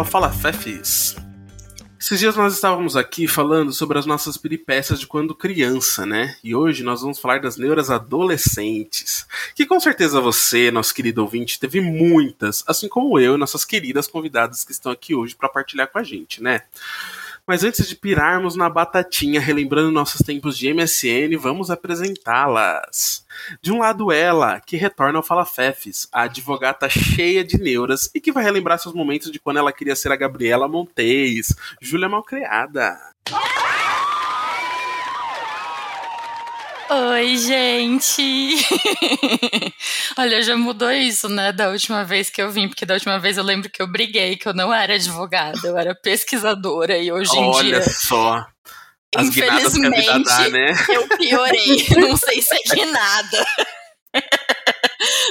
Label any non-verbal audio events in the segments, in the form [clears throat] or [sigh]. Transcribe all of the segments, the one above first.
ao Fala Fefes. Esses dias nós estávamos aqui falando sobre as nossas peripécias de quando criança, né? E hoje nós vamos falar das neuras adolescentes. Que com certeza você, nosso querido ouvinte, teve muitas, assim como eu e nossas queridas convidadas que estão aqui hoje para partilhar com a gente, né? Mas antes de pirarmos na batatinha, relembrando nossos tempos de MSN, vamos apresentá-las. De um lado, ela, que retorna ao Fala Fefes, a advogata cheia de neuras e que vai relembrar seus momentos de quando ela queria ser a Gabriela Montes, Júlia Malcriada. Oi, gente! [laughs] Olha, já mudou isso, né, da última vez que eu vim, porque da última vez eu lembro que eu briguei, que eu não era advogada, eu era pesquisadora, e hoje em Olha dia. Olha só! As infelizmente, que a vida dá, né? eu piorei. [laughs] não sei se é nada.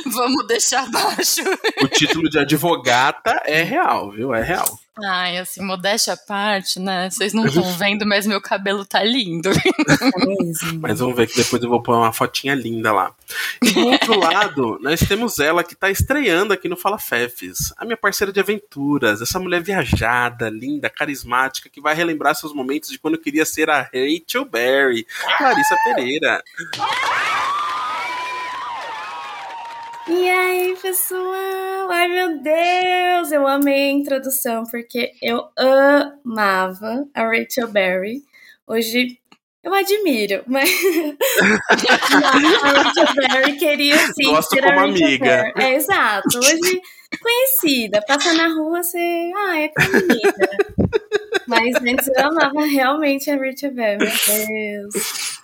Vamos deixar baixo. O título de advogata é real, viu? É real. Ai, assim, modéstia à parte, né? Vocês não estão vendo, mas meu cabelo tá lindo. [laughs] mas vamos ver que depois eu vou pôr uma fotinha linda lá. E do outro [laughs] lado, nós temos ela que tá estreando aqui no Fala Fefes. A minha parceira de aventuras, essa mulher viajada, linda, carismática, que vai relembrar seus momentos de quando eu queria ser a Rachel Berry, Clarissa Pereira. E aí, pessoal? Ai, meu Deus! Eu amei a introdução, porque eu amava a Rachel Berry. Hoje eu admiro, mas [laughs] a Rachel Berry queria sim Gosto ser como a Rachel amiga. Berry. É, exato. Hoje, conhecida. Passa na rua, você... Ah, é conhecida. Mas antes eu amava realmente a Rachel Berry. Meu Deus.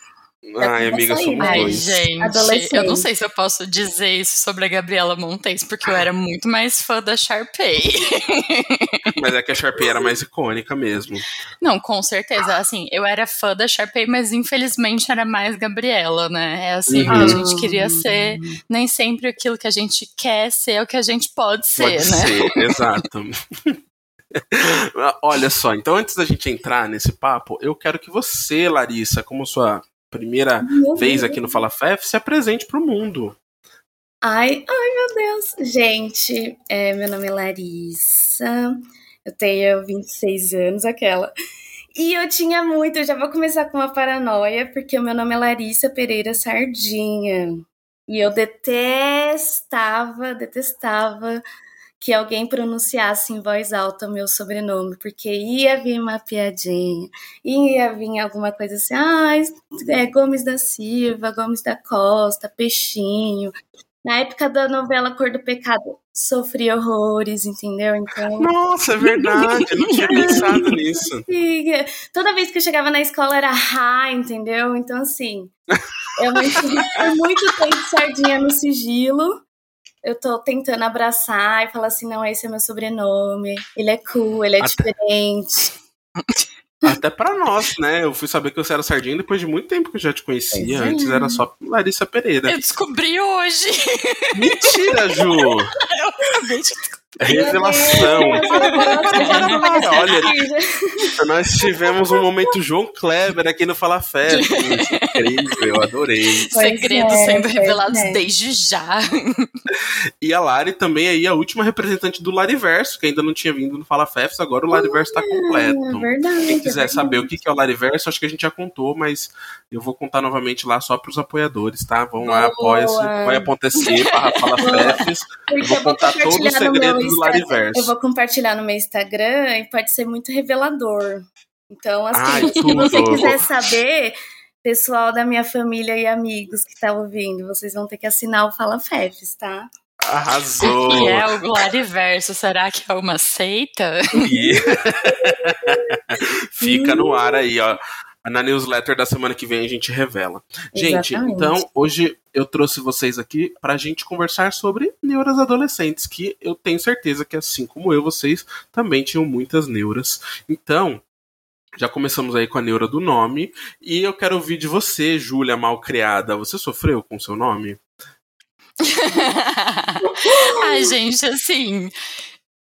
Ai, amiga, somos Ai, dois. gente, eu não sei se eu posso dizer isso sobre a Gabriela Montes, porque eu era muito mais fã da Sharpay. [laughs] Mas é que a Sharpay era mais icônica mesmo. Não, com certeza. Assim, eu era fã da Sharpay, mas infelizmente era mais Gabriela, né? É assim, Uhum. que a gente queria ser. Nem sempre aquilo que a gente quer ser é o que a gente pode ser, Pode né? ser, [laughs] exato. [laughs] Olha só, então antes da gente entrar nesse papo, eu quero que você, Larissa, como sua primeira Meu vez Deus. aqui no Fala Fef, se apresente pro mundo. Ai, ai, meu Deus. Gente, é, meu nome é Larissa, eu tenho 26 anos, aquela. E eu tinha muito, eu já vou começar com uma paranoia, porque o meu nome é Larissa Pereira Sardinha. E eu detestava, detestava que alguém pronunciasse em voz alta o meu sobrenome, porque ia vir uma piadinha, ia vir alguma coisa assim, ah, é Gomes da Silva, Gomes da Costa, Peixinho. Na época da novela Cor do Pecado, sofri horrores, entendeu? Então, Nossa, é verdade, eu não tinha [laughs] pensado nisso. toda vez que eu chegava na escola era ha, entendeu? Então, assim, eu mantive [laughs] por muito tempo sardinha no sigilo. Eu tô tentando abraçar e falar assim, não, esse é meu sobrenome, ele é cool, ele é Até- diferente. [laughs] Até pra nós, né? Eu fui saber que você era sardinha depois de muito tempo que eu já te conhecia. É. Antes era só Larissa Pereira. Eu descobri hoje. Mentira, Ju! [laughs] Eu acabei de Revelação! Olha, nós tivemos um momento João Kleber aqui no Fala Fé. Incrível, adorei. Pois segredos é, sendo revelados é. desde já. E a Lari também aí, a última representante do Lariverso, que ainda não tinha vindo no Fala Fefs, agora o Lariverso tá É completo. verdade. Quem é quiser verdade. saber o que que é o Lariverso, acho que a gente já contou, mas eu vou contar novamente lá só pros apoiadores, tá? Vão lá, apoia-se, vai.se, barra Fala Fefs. Eu vou contar todo o segredo do Lariverso. Eu vou compartilhar no meu Instagram e pode ser muito revelador. Então, assim, Ai, se você quiser saber, pessoal da minha família e amigos que tá ouvindo, vocês vão ter que assinar o Fala Fefes, tá? Arrasou! E é o Glariverso. Será que é uma seita? [laughs] Fica no ar aí, ó. Na newsletter da semana que vem a gente revela. Gente, Exatamente. então hoje eu trouxe vocês aqui pra gente conversar sobre neuras adolescentes, que eu tenho certeza que assim como eu, vocês também tinham muitas neuras. Então, já começamos aí com a neura do nome e eu quero ouvir de você, Júlia Malcriada. Você sofreu com seu nome? [laughs] Ai, gente, assim.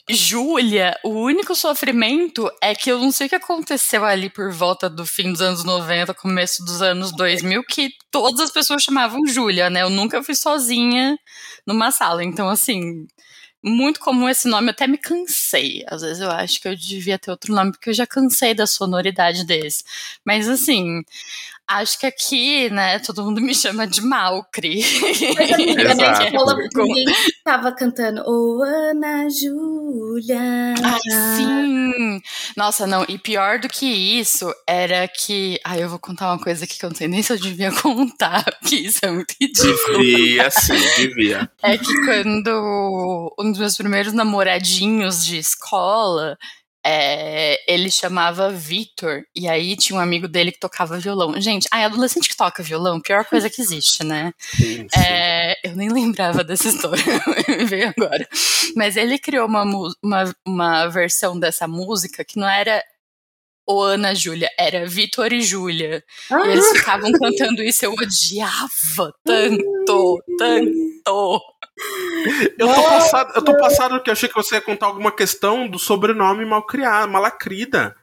Júlia, o único sofrimento é que eu não sei o que aconteceu ali por volta do fim dos anos 90, começo dos anos 2000, que todas as pessoas chamavam Júlia, né? Eu nunca fui sozinha numa sala. Então, assim, muito comum esse nome, eu até me cansei. Às vezes eu acho que eu devia ter outro nome, porque eu já cansei da sonoridade desse. Mas assim, acho que aqui, né, todo mundo me chama de Malcri. Mas amiga, [laughs] na escola ninguém tava cantando Ô oh, Ana Júlia. Ai, sim! Nossa, não, e pior do que isso era que. Ai, eu vou contar uma coisa aqui que eu não sei nem se eu devia [laughs] contar, porque isso é muito ridículo. Devia, sim, devia. É que quando um dos meus primeiros namoradinhos de escola, é, ele chamava Vitor, e aí tinha um amigo dele que tocava violão. Gente, ai, adolescente que toca violão, pior coisa que existe, né? Sim, sim. É, eu nem lembrava dessa história, [laughs] me veio agora. Mas ele criou uma, uma, uma versão dessa música que não era o Ana Júlia, era Vitor e Júlia. Ah. E eles ficavam cantando isso, eu odiava tanto, tanto. [laughs] Eu tô, passado, eu tô passado porque eu achei que você ia contar alguma questão do sobrenome mal criado, malacrida.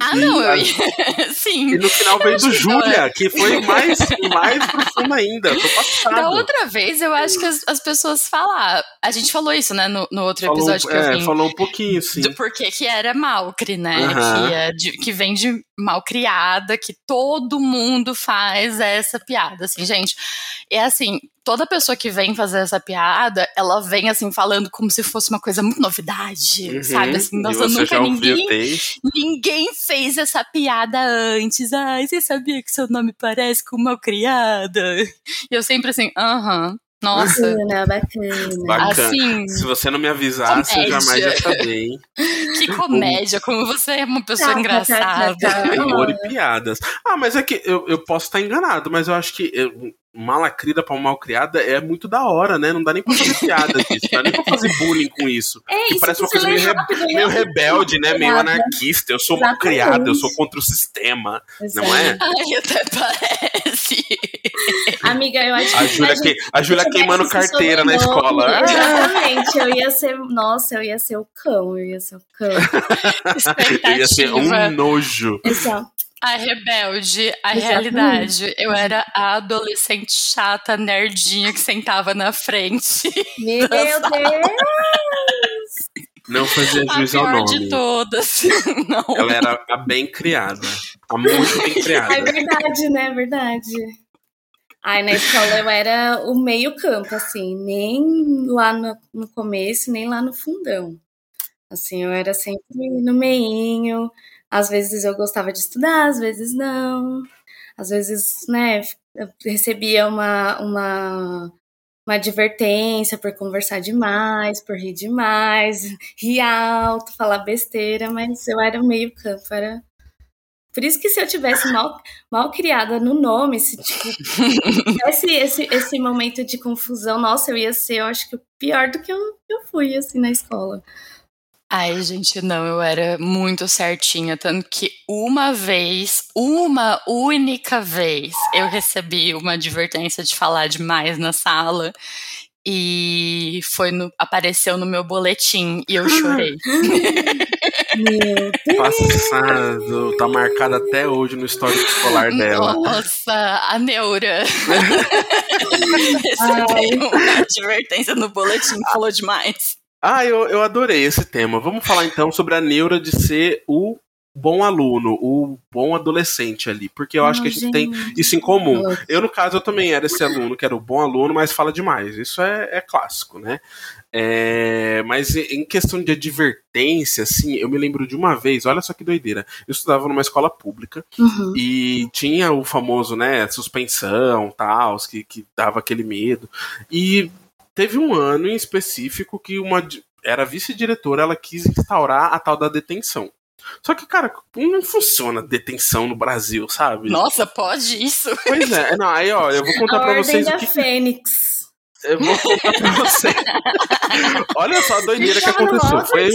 Ah, e, não, eu... [laughs] sim. E no final veio do Júlia, que foi mais, mais profundo ainda. Tô passado. Da outra vez, eu acho que as, as pessoas falaram. A gente falou isso, né, no, no outro falou, episódio que é, eu vim. falou um pouquinho, sim. Do porquê que era malcri, né? Que, é de, que vem de mal criada, que todo mundo faz essa piada. Assim, gente, é assim, toda pessoa que vem fazer essa piada, ela vem assim falando como se fosse uma coisa muito novidade, uhum, sabe? Assim, nossa, nunca ninguém, ninguém fez essa piada antes. Ai, você sabia que seu nome parece com uma criada? E eu sempre assim, aham. Uh -huh. Nossa. Bacana, bacana. bacana. Assim, Se você não me avisasse, comédia. eu jamais ia saber, hein? Que comédia, como você é uma pessoa tá, engraçada. Tá, tá, Humor e piadas. Ah, mas é que eu, eu posso estar enganado, mas eu acho que eu, malacrida pra mal criada é muito da hora, né? Não dá nem pra fazer piada disso, não dá nem pra fazer bullying com isso. É, que parece uma coisa meio, rápido, re, meio rebelde, né? Meio anarquista. Eu sou mal criada, eu sou contra o sistema, Exato. não é? Ai, até parece. [laughs] Amiga, eu acho que. A Júlia, que, a Júlia queimando carteira na escola. [laughs] Exatamente, eu ia ser. Nossa, eu ia ser o cão, eu ia ser o cão. [laughs] eu ia ser um nojo. Exato. A rebelde, a Exatamente. realidade. Eu era a adolescente chata, nerdinha que sentava na frente. Meu Deus! Não fazia juiz ao nome. de todas. Não. Ela era a bem criada. A muito bem criada. É verdade, né? É verdade. Ai, na escola eu era o meio campo, assim, nem lá no, no começo, nem lá no fundão. Assim, eu era sempre no meinho, às vezes eu gostava de estudar, às vezes não. Às vezes, né, eu recebia uma, uma, uma advertência por conversar demais, por rir demais, [laughs] rir alto, falar besteira, mas eu era meio campo, era por isso que se eu tivesse mal, mal criada no nome, se tipo, tivesse esse, esse momento de confusão, nossa, eu ia ser, eu acho que pior do que eu, eu fui, assim, na escola. Ai, gente, não, eu era muito certinha, tanto que uma vez, uma única vez, eu recebi uma advertência de falar demais na sala e foi no, apareceu no meu boletim e eu chorei. [laughs] Passado, tá marcado até hoje no histórico escolar dela. Nossa, a neura. [laughs] Recebi uma advertência no boletim, falou demais. Ah, eu, eu adorei esse tema. Vamos falar então sobre a neura de ser o bom aluno, o bom adolescente ali, porque eu acho que a gente, gente, tem isso em comum. Eu, no caso, eu também era esse aluno que era o bom aluno, mas fala demais. Isso é, é clássico, né? É, mas em questão de advertência, assim, eu me lembro de uma vez, olha só que doideira. Eu estudava numa escola pública uhum. e tinha o famoso, né, suspensão, tal, que, que dava aquele medo. E Teve um ano em específico que uma era vice-diretora, ela quis instaurar a tal da detenção. Só que, cara, não funciona detenção no Brasil, sabe? Nossa, pode isso? Pois é, não, aí ó, eu vou contar a pra vocês da o que. Fênix. Eu vou contar pra vocês. [laughs] Olha só a doideira que aconteceu. Foi.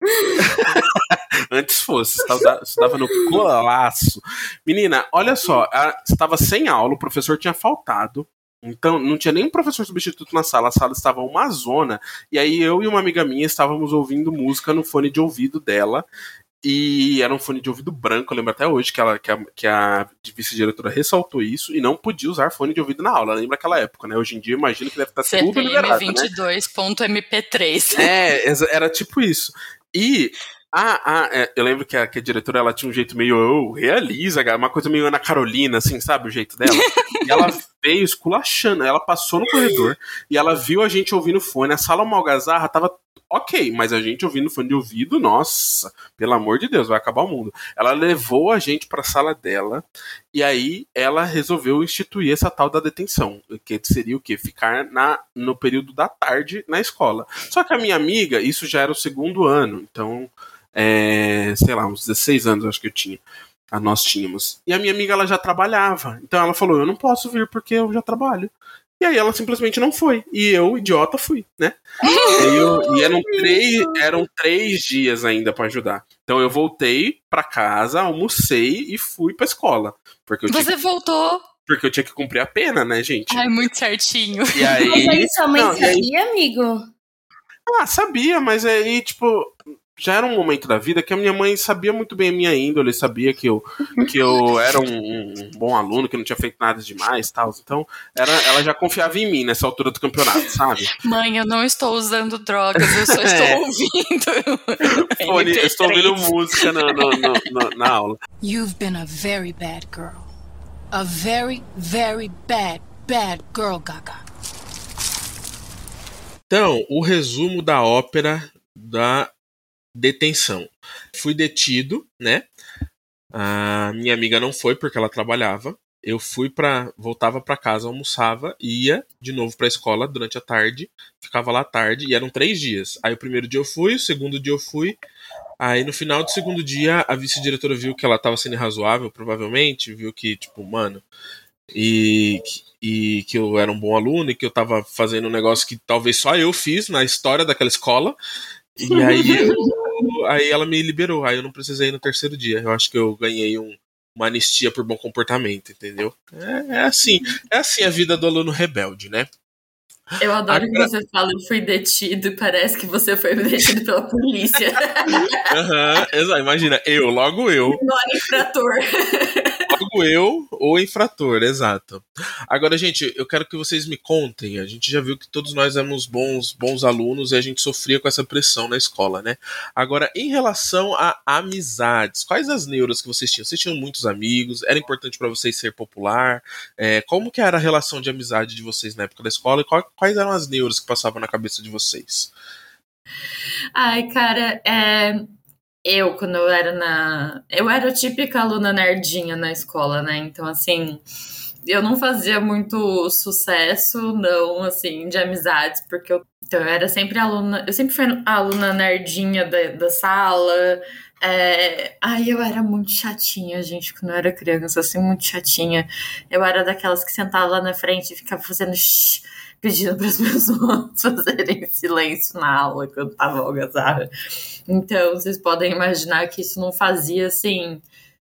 [laughs] Antes fosse, estava no colaço. Menina, olha só, estava sem aula, o professor tinha faltado. Então, não tinha nenhum professor substituto na sala, a sala estava uma zona. E aí eu e uma amiga minha estávamos ouvindo música no fone de ouvido dela. E era um fone de ouvido branco, eu lembro até hoje que, ela, que a, que a vice-diretora ressaltou isso e não podia usar fone de ouvido na aula. Lembra aquela época, né? Hoje em dia, imagino que deve estar CPM tudo liberado, 22.mp3. Né? É, era tipo isso. E ah, ah é, eu lembro que a, que a, diretora ela tinha um jeito meio oh, realiza, uma coisa meio Ana Carolina, assim, sabe? O jeito dela. [laughs] e ela veio esculachando, ela passou no corredor e ela viu a gente ouvindo fone. A sala Malgazarra tava ok, mas a gente ouvindo fone de ouvido, nossa, pelo amor de Deus, vai acabar o mundo. Ela levou a gente para a sala dela e aí ela resolveu instituir essa tal da detenção, que seria o quê? Ficar na, no período da tarde na escola. Só que a minha amiga, isso já era o segundo ano, então, é, sei lá, uns 16 anos acho que eu tinha. A nós tínhamos. E a minha amiga ela já trabalhava. Então ela falou: Eu não posso vir porque eu já trabalho. E aí ela simplesmente não foi. E eu, idiota, fui, né? [laughs] e, eu, e eram, três, eram três dias ainda para ajudar. Então eu voltei para casa, almocei e fui pra escola. Porque Você tinha... voltou? Porque eu tinha que cumprir a pena, né, gente? Ai, muito certinho. E aí... Mas aí sua mãe não, sabia, aí... amigo? Ah, sabia, mas aí, tipo, já era um momento da vida que a minha mãe sabia muito bem a minha índole, sabia que eu, que eu era um, um bom aluno, que não tinha feito nada demais tal. Então, era, ela já confiava em mim nessa altura do campeonato, sabe? Mãe, eu não estou usando drogas, eu só estou [laughs] é. ouvindo. Fone, eu estou ouvindo música na, no, no, na aula. You've been a very bad girl. A very, very bad, bad girl, Gaga. Então, o resumo da ópera da detenção. Fui detido, né? A minha amiga não foi porque ela trabalhava. Eu fui para voltava para casa, almoçava, ia de novo para a escola durante a tarde, ficava lá à tarde e eram três dias. Aí o primeiro dia eu fui, o segundo dia eu fui. Aí no final do segundo dia a vice-diretora viu que ela estava sendo razoável, provavelmente, viu que tipo, mano, e, e que eu era um bom aluno e que eu estava fazendo um negócio que talvez só eu fiz na história daquela escola. E aí eu [laughs] aí ela me liberou, aí eu não precisei no terceiro dia. Eu acho que eu ganhei um, uma anistia por bom comportamento, entendeu? É, é, assim, é assim a vida do aluno rebelde, né? Eu adoro que você fala, eu fui detido, e parece que você foi [laughs] detido pela polícia. Aham, uhum, imagina, eu, logo eu. Não infrator. [laughs] Logo eu ou infrator, exato. Agora, gente, eu quero que vocês me contem. A gente já viu que todos nós éramos bons, bons alunos e a gente sofria com essa pressão na escola, né? Agora, em relação a amizades, quais as neuras que vocês tinham? Vocês tinham muitos amigos? Era importante para vocês ser popular? É, como que era a relação de amizade de vocês na época da escola? E quais eram as neuras que passavam na cabeça de vocês? Ai, cara, é, eu, quando eu era na. Eu era a típica aluna nerdinha na escola, né? Então, assim, eu não fazia muito sucesso, não, assim, de amizades, porque eu, então, eu era sempre aluna. Eu sempre fui a aluna nerdinha da, da sala. É, ai, eu era muito chatinha, gente, quando eu era criança, assim, muito chatinha. Eu era daquelas que sentava lá na frente e ficava fazendo shh, pedindo para as [laughs] pessoas fazerem silêncio na aula quando estava algazarra. Então, vocês podem imaginar que isso não fazia, assim,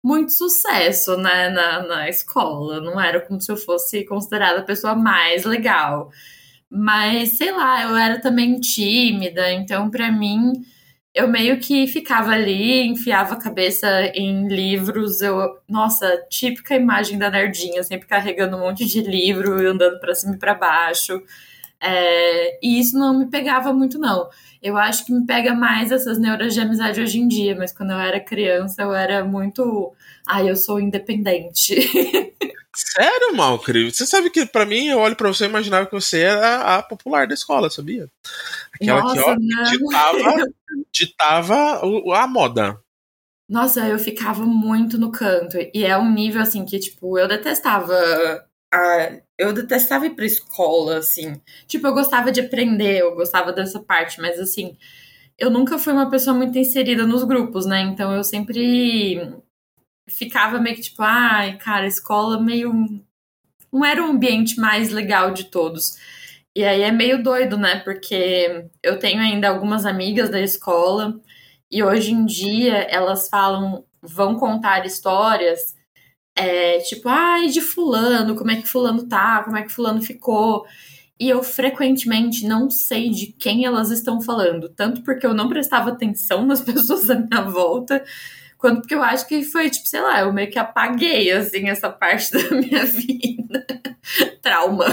muito sucesso né, na, na escola. Não era como se eu fosse considerada a pessoa mais legal. Mas, sei lá, eu era também tímida, então, para mim eu meio que ficava ali, enfiava a cabeça em livros. Eu, nossa, típica imagem da nerdinha, sempre carregando um monte de livro e andando para cima e para baixo. É, e isso não me pegava muito, não. Eu acho que me pega mais essas neuras de amizade hoje em dia, mas quando eu era criança, eu era muito. Ai, ah, eu sou independente. [laughs] Sério, Malcri? Você sabe que para mim, eu olho para você e imaginava que você era a popular da escola, sabia? Aquela Nossa, que, ó, ditava, [laughs] ditava a moda. Nossa, eu ficava muito no canto. E é um nível, assim, que, tipo, eu detestava. A... Eu detestava ir pra escola, assim. Tipo, eu gostava de aprender, eu gostava dessa parte, mas, assim, eu nunca fui uma pessoa muito inserida nos grupos, né? Então eu sempre ficava meio que tipo, ai, cara, escola meio. Não era o ambiente mais legal de todos. E aí é meio doido, né? Porque eu tenho ainda algumas amigas da escola e hoje em dia elas falam, vão contar histórias, é, tipo, ai, de fulano, como é que fulano tá, como é que fulano ficou. e eu frequentemente não sei de quem elas estão falando, tanto porque eu não prestava atenção nas [laughs] pessoas à minha volta, quanto porque eu acho que foi tipo, sei lá, eu meio que apaguei assim essa parte [laughs] da minha vida. Trauma.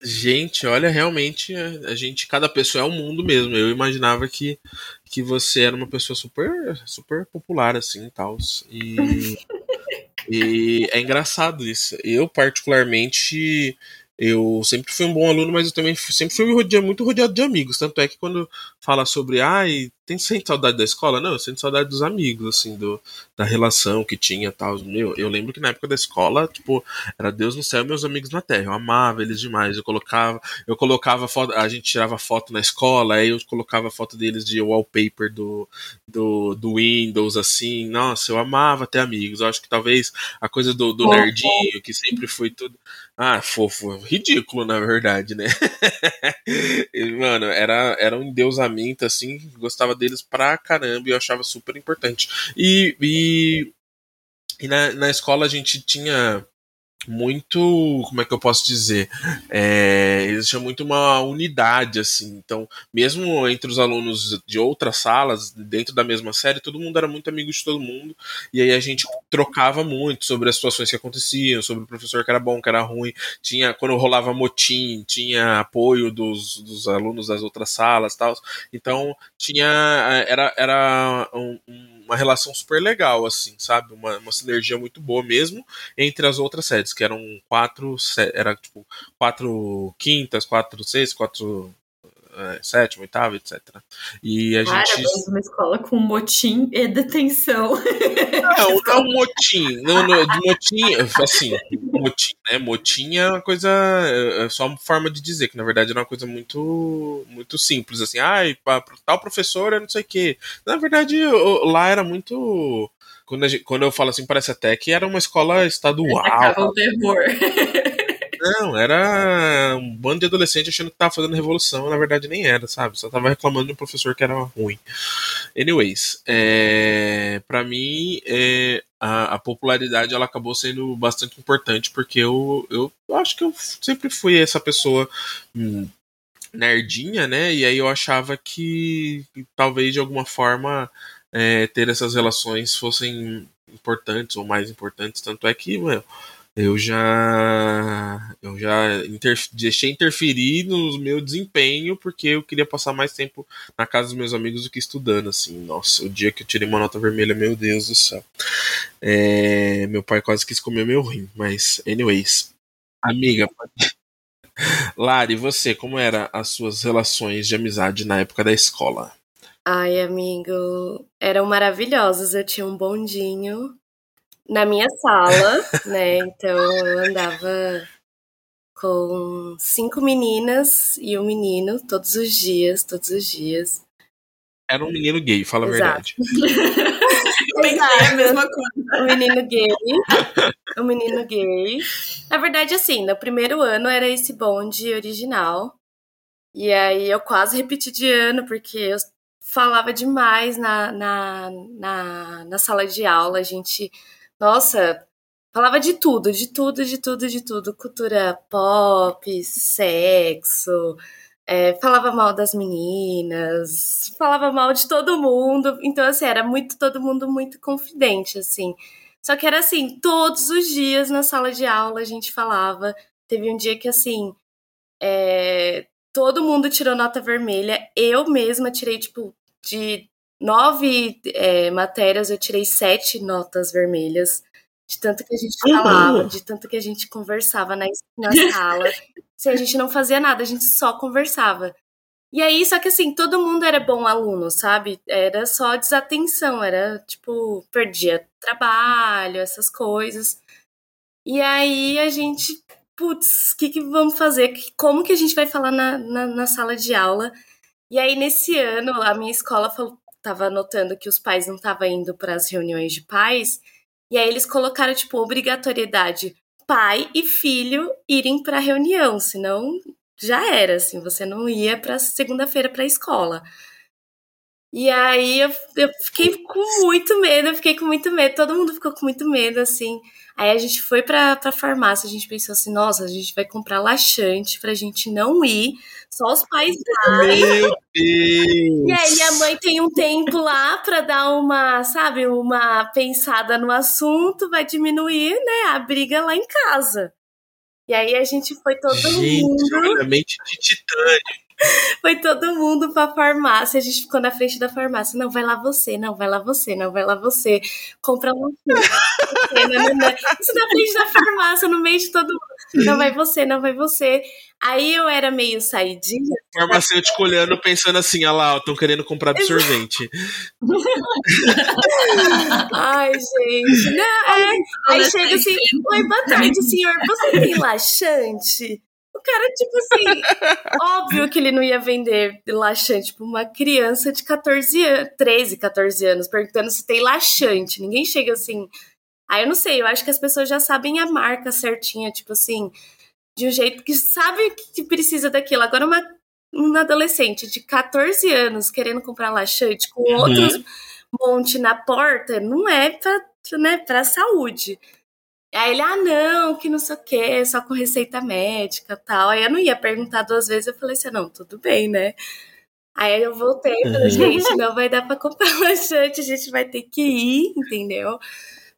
Gente, olha, realmente a gente, cada pessoa é um mundo mesmo. Eu imaginava que, que você era uma pessoa super, super popular assim, tal. E, [laughs] e é engraçado isso. Eu particularmente eu sempre fui um bom aluno, mas eu também sempre fui rodeado, muito rodeado de amigos. Tanto é que quando fala sobre, ai, tem sente saudade da escola? Não, eu sinto saudade dos amigos, assim, do, da relação que tinha tal. Meu, eu lembro que na época da escola, tipo, era Deus no céu e meus amigos na terra. Eu amava eles demais. Eu colocava, eu colocava foto, a gente tirava foto na escola, aí eu colocava foto deles de wallpaper do, do, do Windows, assim. Nossa, eu amava ter amigos. Eu acho que talvez a coisa do, do nerdinho, que sempre foi tudo. Ah, fofo, ridículo, na verdade, né? [laughs] Mano, era, era um endeusamento, assim, gostava deles pra caramba e eu achava super importante. E, e, e na, na escola a gente tinha muito, como é que eu posso dizer? É, muito uma unidade, assim. Então, mesmo entre os alunos de outras salas, dentro da mesma série, todo mundo era muito amigo de todo mundo. E aí a gente trocava muito sobre as situações que aconteciam, sobre o professor que era bom, que era ruim. Tinha, quando rolava motim, tinha apoio dos, dos alunos das outras salas tal. Então, tinha, era, era um, um uma relação super legal, assim, sabe? Uma, uma sinergia muito boa mesmo entre as outras séries, que eram quatro, era tipo quatro quintas, quatro sextas, quatro é, sétima, oitava, etc. E a Cara, gente. uma escola com motim e detenção. Não, não motim. Não, não, de motim, assim, motim, né? Motim é uma coisa. É, é só uma forma de dizer, que na verdade era uma coisa muito muito simples, assim, ai, ah, tal professor é não sei o quê. Na verdade, lá era muito. Quando, gente, quando eu falo assim, parece até que era uma escola estadual. Acaba o terror. Não, era um bando de adolescente achando que tava fazendo revolução, na verdade nem era, sabe? Só tava reclamando de um professor que era ruim. Anyways, é, para mim, é, a, a, popularidade ela acabou sendo bastante importante, porque eu, eu, acho que eu sempre fui essa pessoa. Hum, nerdinha, né? E aí eu achava que, talvez de alguma forma é, ter essas relações fossem importantes ou mais importantes. Tanto é que, meu, eu já eu já inter, deixei interferir no meu desempenho porque eu queria passar mais tempo na casa dos meus amigos do que estudando assim. Nossa o dia que eu tirei uma nota vermelha meu Deus do céu. É, meu pai quase quis comer meu rim mas anyways. Amiga [laughs] Lari você como eram as suas relações de amizade na época da escola? Ai, amigo, eram maravilhosas. Eu tinha um bondinho na minha sala, né? Então eu andava com cinco meninas e um menino todos os dias, todos os dias. Era um menino gay, fala a verdade. Pensei a mesma coisa. Um menino gay. Um menino gay. Na verdade, assim, no primeiro ano era esse bonde original. E aí eu quase repeti de ano, porque eu falava demais na, na, na, na sala de aula. A gente nossa, falava de tudo, de tudo, de tudo, de tudo. Cultura pop, sexo, é, falava mal das meninas, falava mal de todo mundo. Então, assim, era muito, todo mundo muito confidente, assim. Só que era assim, todos os dias na sala de aula a gente falava. Teve um dia que, assim, é, todo mundo tirou nota vermelha. Eu mesma tirei, tipo, de nove é, matérias, eu tirei sete notas vermelhas. De tanto que a gente falava, de tanto que a gente conversava na, na [laughs] sala. Se a gente não fazia nada, a gente só conversava. E aí, só que assim, todo mundo era bom aluno, sabe? Era só desatenção, era tipo, perdia trabalho, essas coisas. E aí a gente, putz, o que, que vamos fazer? Como que a gente vai falar na, na, na, sala de aula? E aí, nesse ano, a minha escola falou, tava notando que os pais não estavam indo para as reuniões de pais, e aí eles colocaram tipo obrigatoriedade pai e filho irem para a reunião, senão já era assim, você não ia para segunda-feira para a escola. E aí eu, eu fiquei com muito medo, eu fiquei com muito medo, todo mundo ficou com muito medo, assim. Aí a gente foi pra, pra farmácia, a gente pensou assim, nossa, a gente vai comprar laxante pra gente não ir, só os pais lá. Meu Deus! E aí a mãe tem um tempo lá pra dar uma, sabe, uma pensada no assunto, vai diminuir, né, a briga lá em casa. E aí a gente foi todo gente, mundo. Gente, de titânio. [laughs] Foi todo mundo pra farmácia. A gente ficou na frente da farmácia. Não, vai lá você, não, vai lá você, não, vai lá você. Compra um. Isso na frente da farmácia, no meio de todo mundo. Não vai você, não vai você. Aí eu era meio saidinha. Farmacêutico olhando, pensando assim: olha lá, estão querendo comprar absorvente. [laughs] Ai, gente. Não, é. Aí chega assim: Oi, boa tarde, senhor. Você tem [laughs] laxante? O cara, tipo assim, [laughs] óbvio que ele não ia vender laxante pra uma criança de 14 anos, 13, 14 anos, perguntando se tem laxante. Ninguém chega assim. Aí eu não sei, eu acho que as pessoas já sabem a marca certinha, tipo assim, de um jeito que sabe que precisa daquilo. Agora, uma, uma adolescente de 14 anos querendo comprar laxante com uhum. outros monte na porta, não é pra, né, pra saúde. Aí ele, ah, não, que não sei o que, só com receita médica tal. Aí eu não ia perguntar duas vezes, eu falei assim, não, tudo bem, né? Aí eu voltei e falei, gente, não vai dar pra comprar [laughs] laxante, a gente vai ter que ir, entendeu?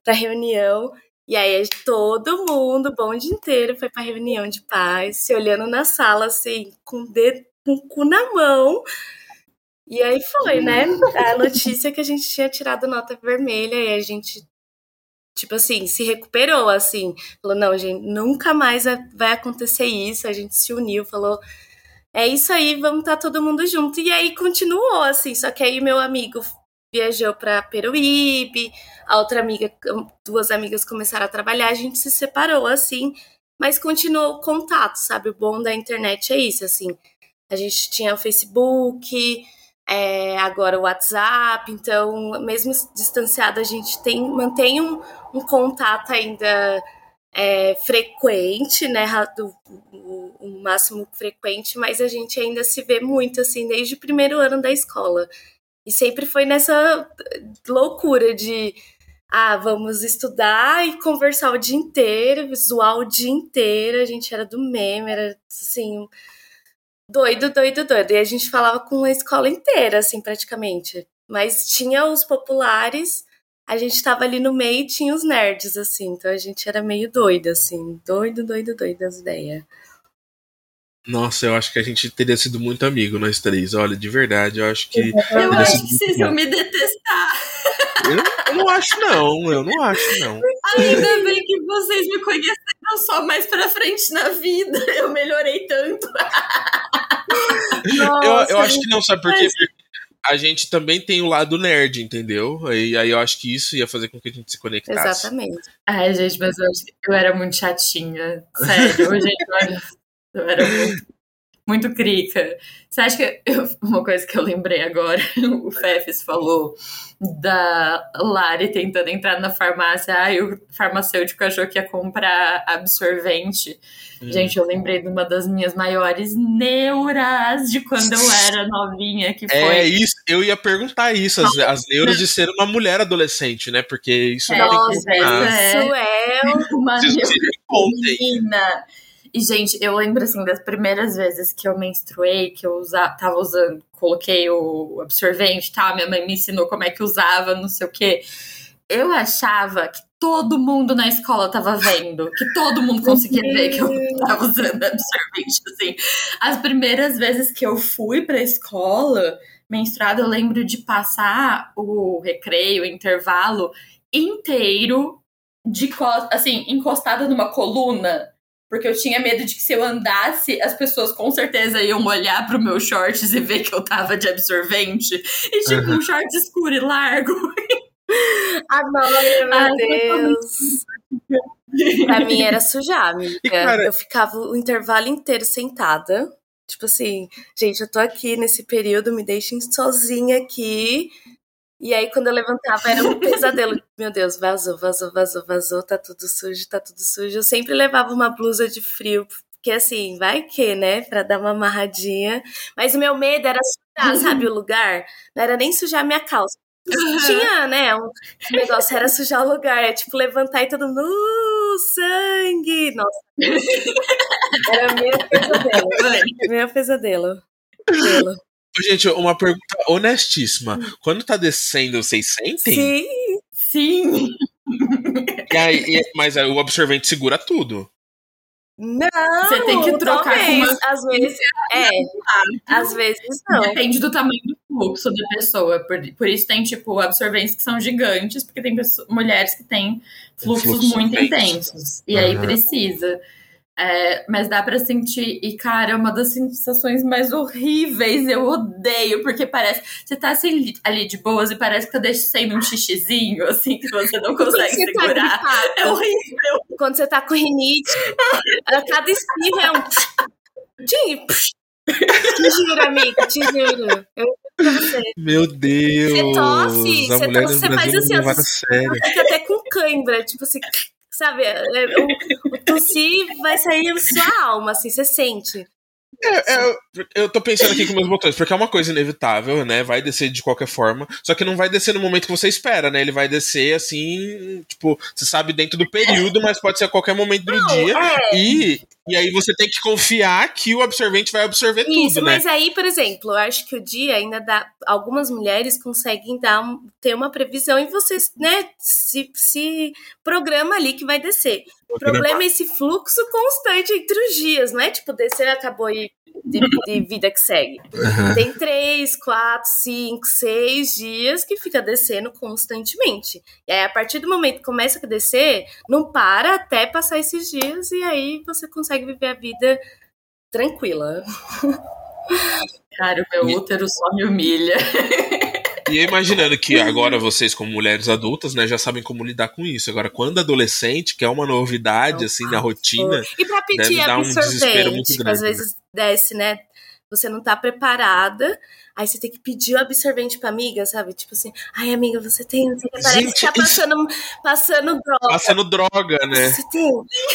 Pra reunião. E aí todo mundo, bom dia inteiro, foi pra reunião de paz, se olhando na sala, assim, com o dedo, com o cu na mão. E aí foi, né? A notícia que a gente tinha tirado nota vermelha e a gente tipo assim, se recuperou, assim. Falou, não, gente, nunca mais vai acontecer isso. A gente se uniu, falou, é isso aí, vamos estar tá todo mundo junto. E aí continuou, assim, só que aí meu amigo viajou para Peruíbe, a outra amiga, duas amigas começaram a trabalhar, a gente se separou, assim, mas continuou o contato, sabe? O bom da internet é isso, assim. A gente tinha o Facebook, é, agora o WhatsApp, então, mesmo distanciado, a gente tem, mantém um, um contato ainda é, frequente, né? Do, o, máximo frequente, mas a gente ainda se vê muito, assim, desde o primeiro ano da escola. E sempre foi nessa loucura de ah, vamos estudar e conversar o dia inteiro, zoar o dia inteiro. A gente era do meme, era assim, doido, doido, doido. E a gente falava com a escola inteira, assim, praticamente. Mas tinha os populares, a gente tava ali no meio e tinha os nerds, assim. Então a gente era meio doido, assim. Doido, doido, doido as ideias. Nossa, eu acho que a gente teria sido muito amigo, nós três. Olha, de verdade, eu acho que. Eu acho que vocês iam me detestar. Eu, eu, não acho, não. Eu não acho, não. Ainda bem que vocês me conheceram só mais pra frente na vida. Eu melhorei tanto. Nossa, eu, eu acho que não, sabe por quê? Porque a gente também tem o lado nerd, entendeu? Aí, aí eu acho que isso ia fazer com que a gente se conectasse. Exatamente. Ai, gente, mas eu, eu era muito chatinha. Sério, gente, eu era muito muito crica. Você acha que. Eu, [laughs] uma coisa que eu lembrei agora, [laughs] o Fefes falou da Lari tentando entrar na farmácia, aí o farmacêutico achou que ia comprar absorvente. Hum. Gente, eu lembrei de uma das minhas maiores neuras de quando eu era novinha, que é foi. É isso, eu ia perguntar isso, as, as neuras de ser uma mulher adolescente, né? Porque isso é, não tem como. Isso é [laughs] uma menina. E, gente, eu lembro, assim, das primeiras vezes que eu menstruei, que eu usa, tava usando, coloquei o absorvente, tá? Minha mãe me ensinou como é que usava, não sei o quê. Eu achava que todo mundo na escola tava vendo, que todo mundo conseguia ver que eu tava usando absorvente, assim. As primeiras vezes que eu fui pra escola menstruada, eu lembro de passar o recreio, o intervalo inteiro de assim, encostada numa coluna porque eu tinha medo de que se eu andasse, as pessoas com certeza iam olhar pro meu shorts e ver que eu tava de absorvente. E tipo, uhum. um short escuro e largo. [laughs] Adoro, meu Ai, Deus. pra mim era sujar, amiga. Cara... Eu ficava o intervalo inteiro sentada. Tipo assim, gente, eu tô aqui nesse período, me deixem sozinha aqui. E aí, quando eu levantava, era um pesadelo. [laughs] Meu Deus, vazou, vazou, vazou, vazou, tá tudo sujo, tá tudo sujo. Eu sempre levava uma blusa de frio, porque assim, vai que, né, pra dar uma amarradinha. Mas o meu medo era sujar, sabe, o lugar. Não era nem sujar a minha calça. Tinha, né, um negócio, era sujar o lugar, é tipo levantar e todo mundo, uh, sangue! Nossa. [laughs] Era meu pesadelo. meu pesadelo. pesadelo. Gente, uma pergunta honestíssima. Quando tá descendo, vocês sentem? Sim. Sim. E aí, mas aí o absorvente segura tudo. Não, Você tem que trocar talvez, com uma- Às vezes, é, às vezes não. Depende do tamanho do fluxo da pessoa. Por, por isso tem, tipo, absorventes que são gigantes, porque tem pessoas- mulheres que têm fluxos fluxo muito intenso. intensos. E aí Aham. precisa. É, mas dá pra sentir. E, cara, é uma das sensações mais horríveis. Eu odeio, porque parece. Você tá assim, ali de boas e parece que tá descendo um xixizinho, assim, que você não [laughs] consegue Você tá segurar. gripado, É horrível. Quando você tá com rinite, a cada espirro é um. Tchim, Te juro, amigo, te juro. Eu você. Meu Deus! Você tosse, a você tosse, você faz assim, ó, sério. Fica até com cãibra, tipo assim, sabe? é, O, o tossir vai sair sua alma, assim, você sente. É, é, eu tô pensando aqui com meus botões, porque é uma coisa inevitável, né? Vai descer de qualquer forma. Só que não vai descer no momento que você espera, né? Ele vai descer assim, tipo, você sabe dentro do período, mas pode ser a qualquer momento do dia. É, E, e aí você tem que confiar que o absorvente vai absorver Isso, tudo, né? mas aí, por exemplo, eu acho que o dia ainda dá. Algumas mulheres conseguem dar um- ter uma previsão e você, né, se, se programa ali que vai descer. O problema é esse fluxo constante entre os dias, não é tipo descer acabou e de, de vida que segue. Aham. Tem três, quatro, cinco, seis dias que fica descendo constantemente. E aí, a partir do momento que começa a descer, não para até passar esses dias e aí você consegue viver a vida tranquila. [laughs] Cara, o meu E- útero só me humilha. E eu imaginando que [laughs] agora vocês, como mulheres adultas, né, já sabem como lidar com isso. Agora, quando adolescente, que é uma novidade, assim, na rotina, E pra pedir Deve dar um desespero muito absorvente, que grande, às vezes desce, né? Você não tá preparada, aí você tem que pedir o absorvente pra amiga, sabe? Tipo assim, ai amiga, você tem, você parece Gente, que tá isso- passando, passando droga. passando droga, né? Você tem.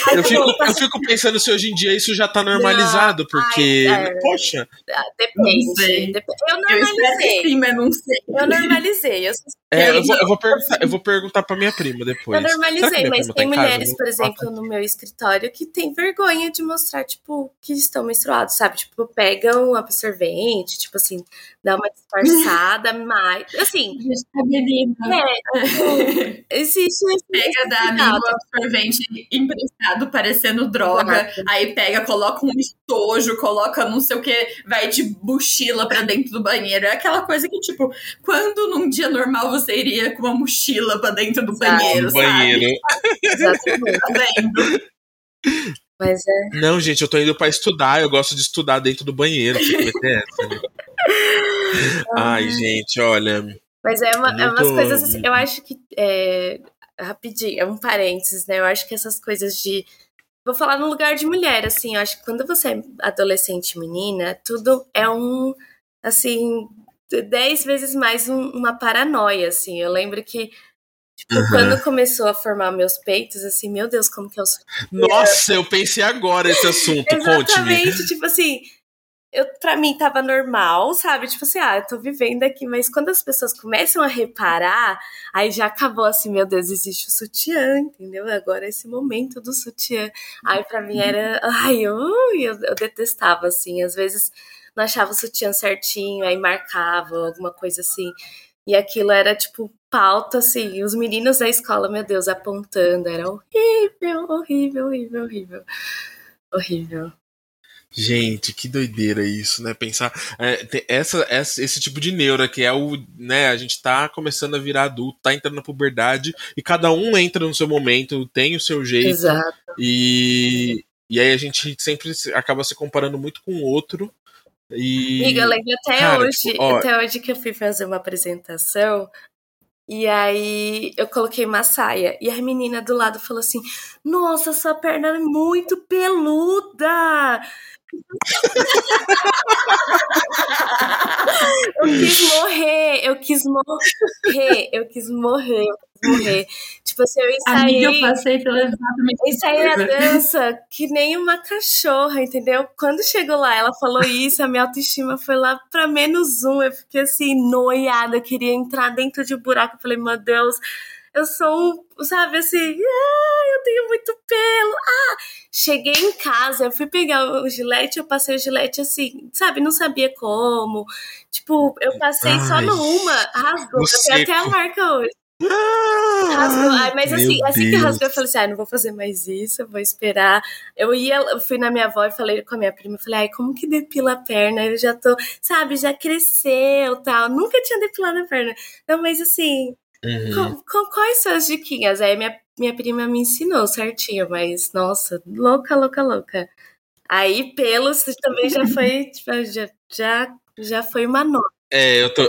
Aí Eu tá fico, eu fico pensando se hoje em dia isso já tá normalizado, porque, ai, é. poxa, Ah, Depende. Não sei. dep- Eu Eu espero que normalizei. sim, mas não sei. Eu normalizei. Eu, é, eu, vou, eu, vou perguntar, eu vou perguntar pra minha prima depois. eu normalizei, mas tá tem em casa? mulheres, Vou- por exemplo, no meu escritório que tem vergonha de mostrar, tipo, que estão menstruados, sabe? Tipo, pegam um absorvente, tipo assim, dá uma disfarçada, [laughs] mas. Assim, menina. é, tipo, [laughs] existe esse. Pega da amigo Cuidado. absorvente emprestado, parecendo droga. Exato. Aí pega, coloca um estojo, coloca não sei o que, vai de mochila pra dentro do banheiro. É aquela coisa que, tipo, quando num dia normal você iria com uma mochila pra dentro do Exato. banheiro, No banheiro. Exatamente. sabe? Tá vendo? Mas é. Não, gente, eu tô indo pra estudar, eu gosto de estudar dentro do banheiro. Que meter essa, né? [laughs] Ai, gente, olha. Mas é, uma, é umas coisas assim, eu acho que. É, rapidinho, é um parênteses, né? Eu acho que essas coisas de. Vou falar no lugar de mulher, assim, eu acho que quando você é adolescente menina, tudo é um. Assim. Dez vezes mais um- uma paranoia, assim. Eu lembro que. Tipo, Uhum. quando começou a formar meus peitos, assim, meu Deus, como que eu sou. Nossa, eu pensei agora esse assunto, conte-me. Exatamente, tipo assim, eu, pra mim tava normal, sabe? Tipo assim, ah, eu tô vivendo aqui, mas quando as pessoas começam a reparar, aí já acabou assim, meu Deus, existe o sutiã, entendeu? Agora é esse momento do sutiã. Aí pra mim era, ai, ui, eu, eu detestava, assim, às vezes não achava o sutiã certinho, aí marcava, alguma coisa assim. E aquilo era, tipo, pauta, assim, os meninos da escola, meu Deus, apontando, era horrível, horrível, horrível, horrível. Horrível. Gente, que doideira isso, né? Pensar é, essa, essa- esse tipo de neura que é o, né? A gente tá começando a virar adulto, tá entrando na puberdade e cada um entra no seu momento, tem o seu jeito Exato. e e aí a gente sempre se- acaba se comparando muito com o outro e Amiga, eu lembro até Cara, hoje, tipo, ó- até hoje que eu fui fazer uma apresentação. E aí eu coloquei uma saia. E a menina do lado falou assim: Nossa, sua perna é muito peluda! Eu quis morrer, eu quis morrer, eu quis morrer, eu quis morrer. Tipo assim, eu ensaiei. Amiga, eu passei pela exatamente. Ensaiei a dança que nem uma cachorra, entendeu? Quando chegou lá, ela falou isso, a minha autoestima foi lá pra menos um. Eu fiquei assim, noiada, eu queria entrar dentro de um buraco. Eu falei, meu Deus eu sou sabe, assim, ah, eu tenho muito pelo. Ah, cheguei em casa, eu fui pegar o gilete, eu passei o gilete assim, sabe, não sabia como. Tipo, eu passei Ai, só numa, rasgou, eu tenho até a marca hoje. rasgou. Ai, mas assim, assim que rasgou, eu falei assim: ah, não vou fazer mais isso, eu vou esperar. Eu ia, eu fui na minha avó e falei com a minha prima, eu falei, ai, como que depila a perna? Eu já tô, sabe, já cresceu tal. Nunca tinha depilado a perna. Não, mas assim, Uhum. Com, com, quais são as diquinhas? Aí minha, minha prima me ensinou certinho, mas nossa, louca, louca, louca. Aí pelos também já foi, [laughs] tipo, já, já, já foi uma nota. É, eu tô,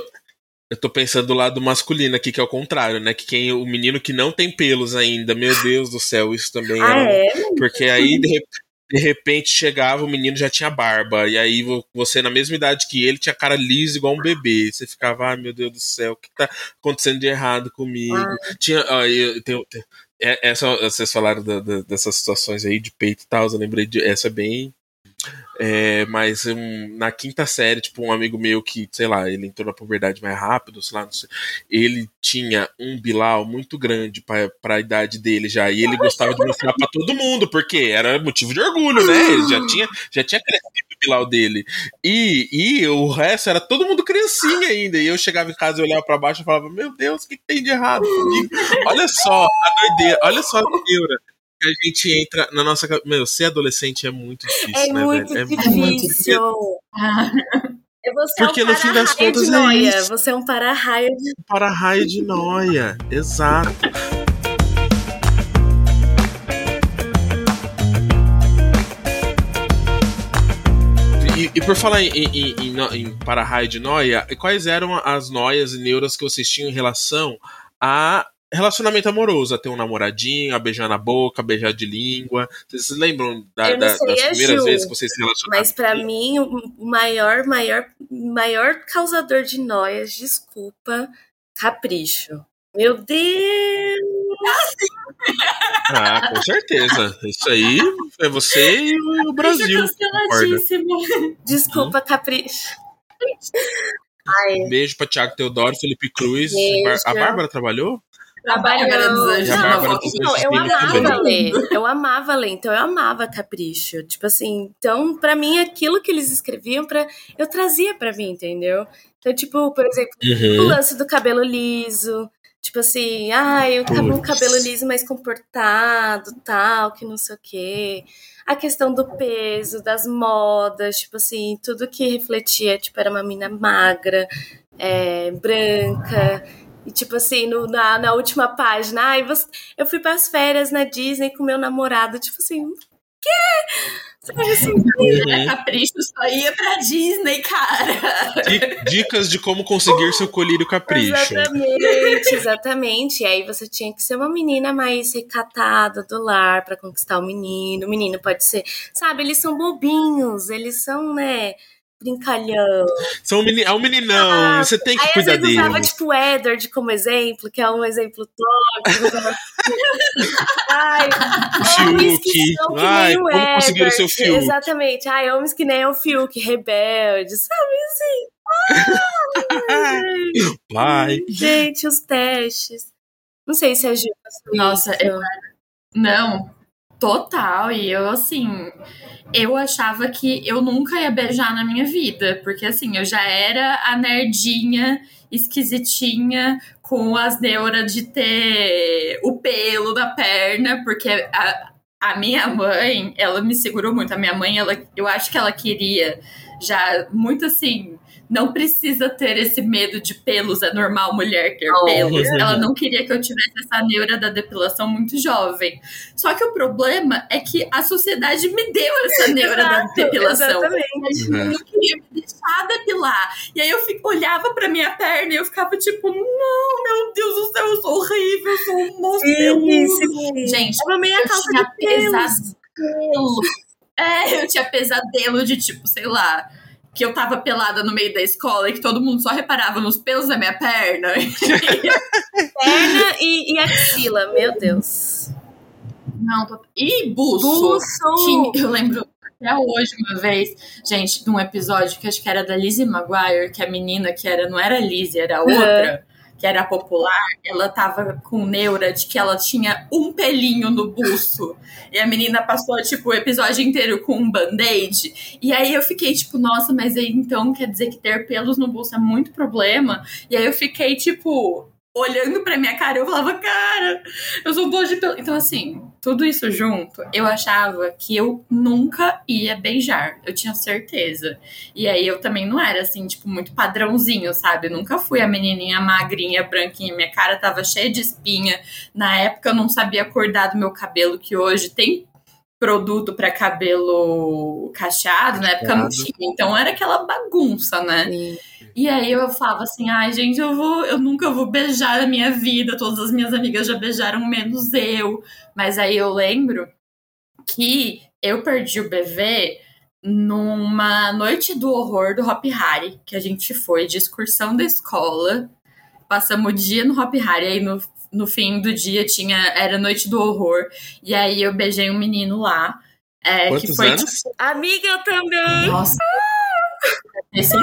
eu tô pensando do lado masculino aqui, que é o contrário, né? Que quem, o menino que não tem pelos ainda, meu Deus do céu, isso também ah, é. é? Porque aí, de, de repente chegava, o menino já tinha barba. E aí você, na mesma idade que ele, tinha cara liso igual um bebê. Você ficava, ai meu Deus do céu, o que tá acontecendo de errado comigo? Ah. Tinha. Ó, eu, tem, tem, é, essa, vocês falaram da, da, dessas situações aí de peito e tal, eu lembrei de. Essa é bem é, mas um, na quinta série, tipo, um amigo meu que, sei lá, ele entrou na puberdade mais rápido, sei lá, sei, ele tinha um Bilal muito grande pra, pra idade dele já, e ele gostava de mostrar pra todo mundo, porque era motivo de orgulho, né? Ele já tinha, já tinha crescido o Bilal dele. E, e o resto era todo mundo criancinha ainda. E eu chegava em casa e olhava pra baixo e falava, meu Deus, o que, que tem de errado comigo? Olha só a doideira, olha só a doideira que a gente entra na nossa. Meu, ser adolescente é muito difícil, é né, muito velho? Difícil. É muito difícil. Porque um no fim das contas é isso. Você é um para-raio de. Um para-raio de noia, exato. E, e, por falar em, em, em, em para-raio de noia, quais eram as noias e neuras que vocês tinham em relação a relacionamento amoroso, a ter um namoradinho, a beijar na boca, a beijar de língua. Vocês se lembram da, da, das primeiras Ju, vezes que vocês se relacionaram? Mas para mim, o maior, maior, maior causador de noias, desculpa, capricho. Meu Deus! Ah, com certeza. Isso aí é você e o Brasil. Desculpa, capricho. Ai. Beijo pra Thiago Teodoro, Felipe Cruz. Beijo. A Bárbara trabalhou? Anjos. Não, não, eu amava ler. Eu amava ler, então eu amava Capricho. Tipo assim, então para mim aquilo que eles escreviam para eu trazia para mim, entendeu? Então, tipo, por exemplo, uhum. o lance do cabelo liso, tipo assim, ah, eu tava um cabelo liso mais comportado, tal, que não sei o quê. A questão do peso, das modas, tipo assim, tudo que refletia, tipo, era uma mina magra, é, branca. E tipo assim, no, na, na última página, ai, você, eu fui para as férias na Disney com meu namorado, tipo assim, quê? Assim, uhum. Capricho só ia pra Disney, cara. Dicas de como conseguir seu colírio capricho. Exatamente, exatamente. E aí você tinha que ser uma menina mais recatada do lar para conquistar o menino. O menino pode ser, sabe, eles são bobinhos, eles são, né? Brincalhão. São meni é um meninão, ah, você tem que aí, cuidar dele. usava, tipo, o Edward como exemplo, que é um exemplo top. [laughs] Ai, homens que são que Ai, nem o como conseguiram seu Fiuk. Exatamente. Ai, homens que nem o Fiuk, rebelde, sabe assim? [laughs] Vai. Gente, os testes. Não sei se a Gil Nossa, eu... não, total. E eu, assim, eu achava que eu nunca ia beijar na minha vida, porque assim, eu já era a nerdinha esquisitinha com as neuras de ter o pelo da perna, porque a, a minha mãe, ela me segurou muito. A minha mãe, ela, eu acho que ela queria já muito assim não precisa ter esse medo de pelos, é normal mulher ter oh, pelos. É. Ela não queria que eu tivesse essa neura da depilação muito jovem. Só que o problema é que a sociedade me deu essa [laughs] neura Exato, da depilação. Exatamente. Eu não queria me deixar depilar. E aí eu fico, olhava pra minha perna e eu ficava tipo, não, meu Deus do céu, eu sou horrível, eu sou um monstro. Sim, sim. Gente, eu, eu tinha pelos. Pelo É, eu tinha pesadelo de tipo, sei lá, que eu tava pelada no meio da escola e que todo mundo só reparava nos pelos da minha perna. [laughs] perna e, e axila, meu Deus. Não, tô... E buço. Buço. Tinha, eu lembro até hoje, uma vez, gente, num episódio que acho que era da Lizzie Maguire, que a menina que era, não era Lizzie, era outra. Uhum que era popular, ela tava com neura de que ela tinha um pelinho no buço. E a menina passou, tipo, o episódio inteiro com um band-aid. E aí eu fiquei, tipo, nossa, mas aí então quer dizer que ter pelos no buço é muito problema? E aí eu fiquei, tipo, olhando pra minha cara, eu falava, cara, eu sou boa de pelo. Então, assim, tudo isso junto, eu achava que eu nunca ia beijar. Eu tinha certeza. E aí eu também não era, assim, tipo, muito padrãozinho, sabe? Eu nunca fui a menininha magrinha, branquinha. Minha cara tava cheia de espinha. Na época eu não sabia acordar do meu cabelo, que hoje tem produto para cabelo cacheado, na época não tinha. Então era aquela bagunça, né? Sim. E aí eu falava assim, ai, gente, eu vou, eu nunca vou beijar na minha vida, todas as minhas amigas já beijaram, menos eu. Mas aí eu lembro que eu perdi o bebê numa noite do horror do Hop Harry, que a gente foi de excursão da escola. Passamos o dia no Hop Harry, aí no, no fim do dia tinha era noite do horror. E aí eu beijei um menino lá. É, Quantos que foi anos? tipo. Amiga, eu também. Nossa. Esse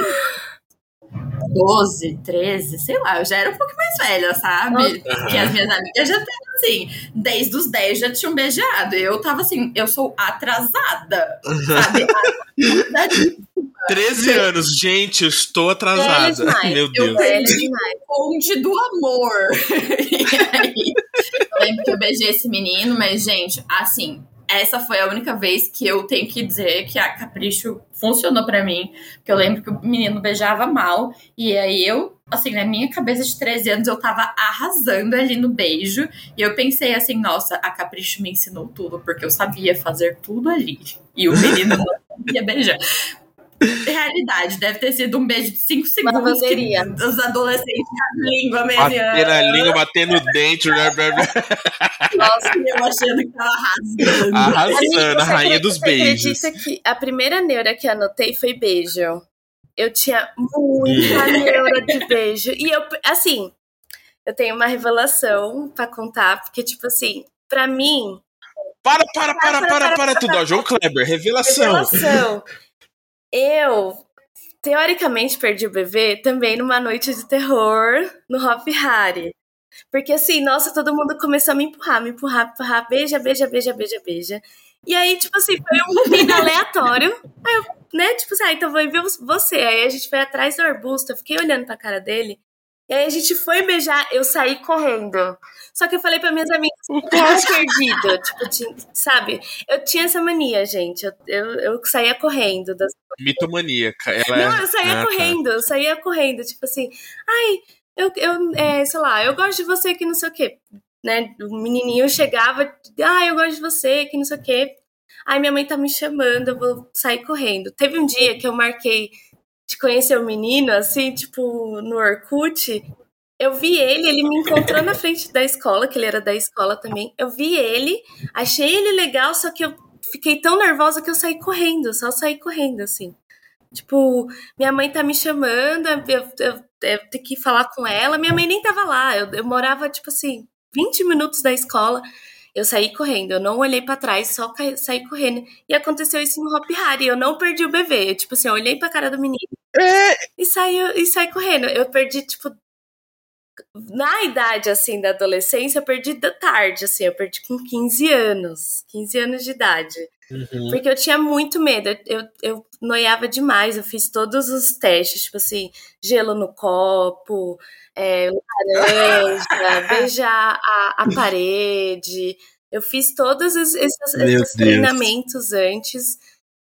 12, 13, sei lá, eu já era um pouco mais velha, sabe? Que as minhas amigas já estavam assim, desde os 10 já tinham beijado. Eu tava assim, eu sou atrasada, sabe? [laughs] 13 anos, gente, eu estou atrasada. Meu Deus. Eu o ponte do amor. [laughs] e aí, eu lembro que eu beijei esse menino, mas, gente, assim, essa foi a única vez que eu tenho que dizer que a Capricho funcionou para mim. Porque eu lembro que o menino beijava mal. E aí eu, assim, na minha cabeça de 13 anos, eu tava arrasando ali no beijo. E eu pensei assim, nossa, a Capricho me ensinou tudo, porque eu sabia fazer tudo ali. E o menino [laughs] não sabia beijar. Realidade, deve ter sido um beijo de 5 segundos que os adolescentes com a língua mediana. Bater a língua, bater no dente, né? Nossa, [laughs] eu achando que tava arrasando. Arrasando, a rainha dos beijos. Você acredita que a primeira neura que anotei foi beijo? Eu tinha muita neura de beijo. E eu, assim, eu tenho uma revelação pra contar, porque, tipo assim, pra mim. Para, para, para, para, para, para tudo. Ó, João Kleber, revelação. Revelação. Eu, teoricamente, perdi o bebê também numa noite de terror no Hop Harry. Porque assim, nossa, todo mundo começou a me empurrar, me empurrar, me empurrar, beija, beija, beija, beija, beija. E aí, tipo assim, foi um menino [laughs] aleatório. Aí eu, né, tipo assim, ah, então vou ver você. Aí a gente foi atrás do arbusto, eu fiquei olhando pra cara dele. E aí a gente foi beijar, eu saí correndo. Só que eu falei para minhas amigas, eu [laughs] perdido. tipo, tinha, sabe? Eu tinha essa mania, gente. Eu, eu, eu saía correndo. Das... Mitomaníaca. Ela Não, é... eu saía ah, correndo, tá. eu saía correndo. Tipo assim, ai, eu, eu é, sei lá, eu gosto de você que não sei o quê. Né? O menininho chegava, ai, eu gosto de você que não sei o quê. Ai, minha mãe tá me chamando, eu vou sair correndo. Teve um dia que eu marquei de conhecer o menino, assim, tipo, no Orkut, eu vi ele, ele me encontrou na frente da escola, que ele era da escola também. Eu vi ele, achei ele legal, só que eu fiquei tão nervosa que eu saí correndo, só saí correndo, assim. Tipo, minha mãe tá me chamando, eu, eu, eu, tenho que falar com ela. Minha mãe nem tava lá, eu, eu morava, tipo assim, 20 minutos da escola. Eu saí correndo, eu não olhei para trás, só saí correndo. E aconteceu isso no Hop Harry, eu não perdi o bebê. Eu, tipo assim, eu olhei pra cara do menino é. e saí, e saí correndo. Eu perdi, tipo, na idade, assim, da adolescência, eu perdi da tarde, assim, eu perdi com 15 anos. 15 anos de idade. Uhum. Porque eu tinha muito medo, eu, eu noiava demais, eu fiz todos os testes, tipo assim, gelo no copo, é, laranja, [laughs] beijar a, a parede. Eu fiz todos esses, esses treinamentos antes.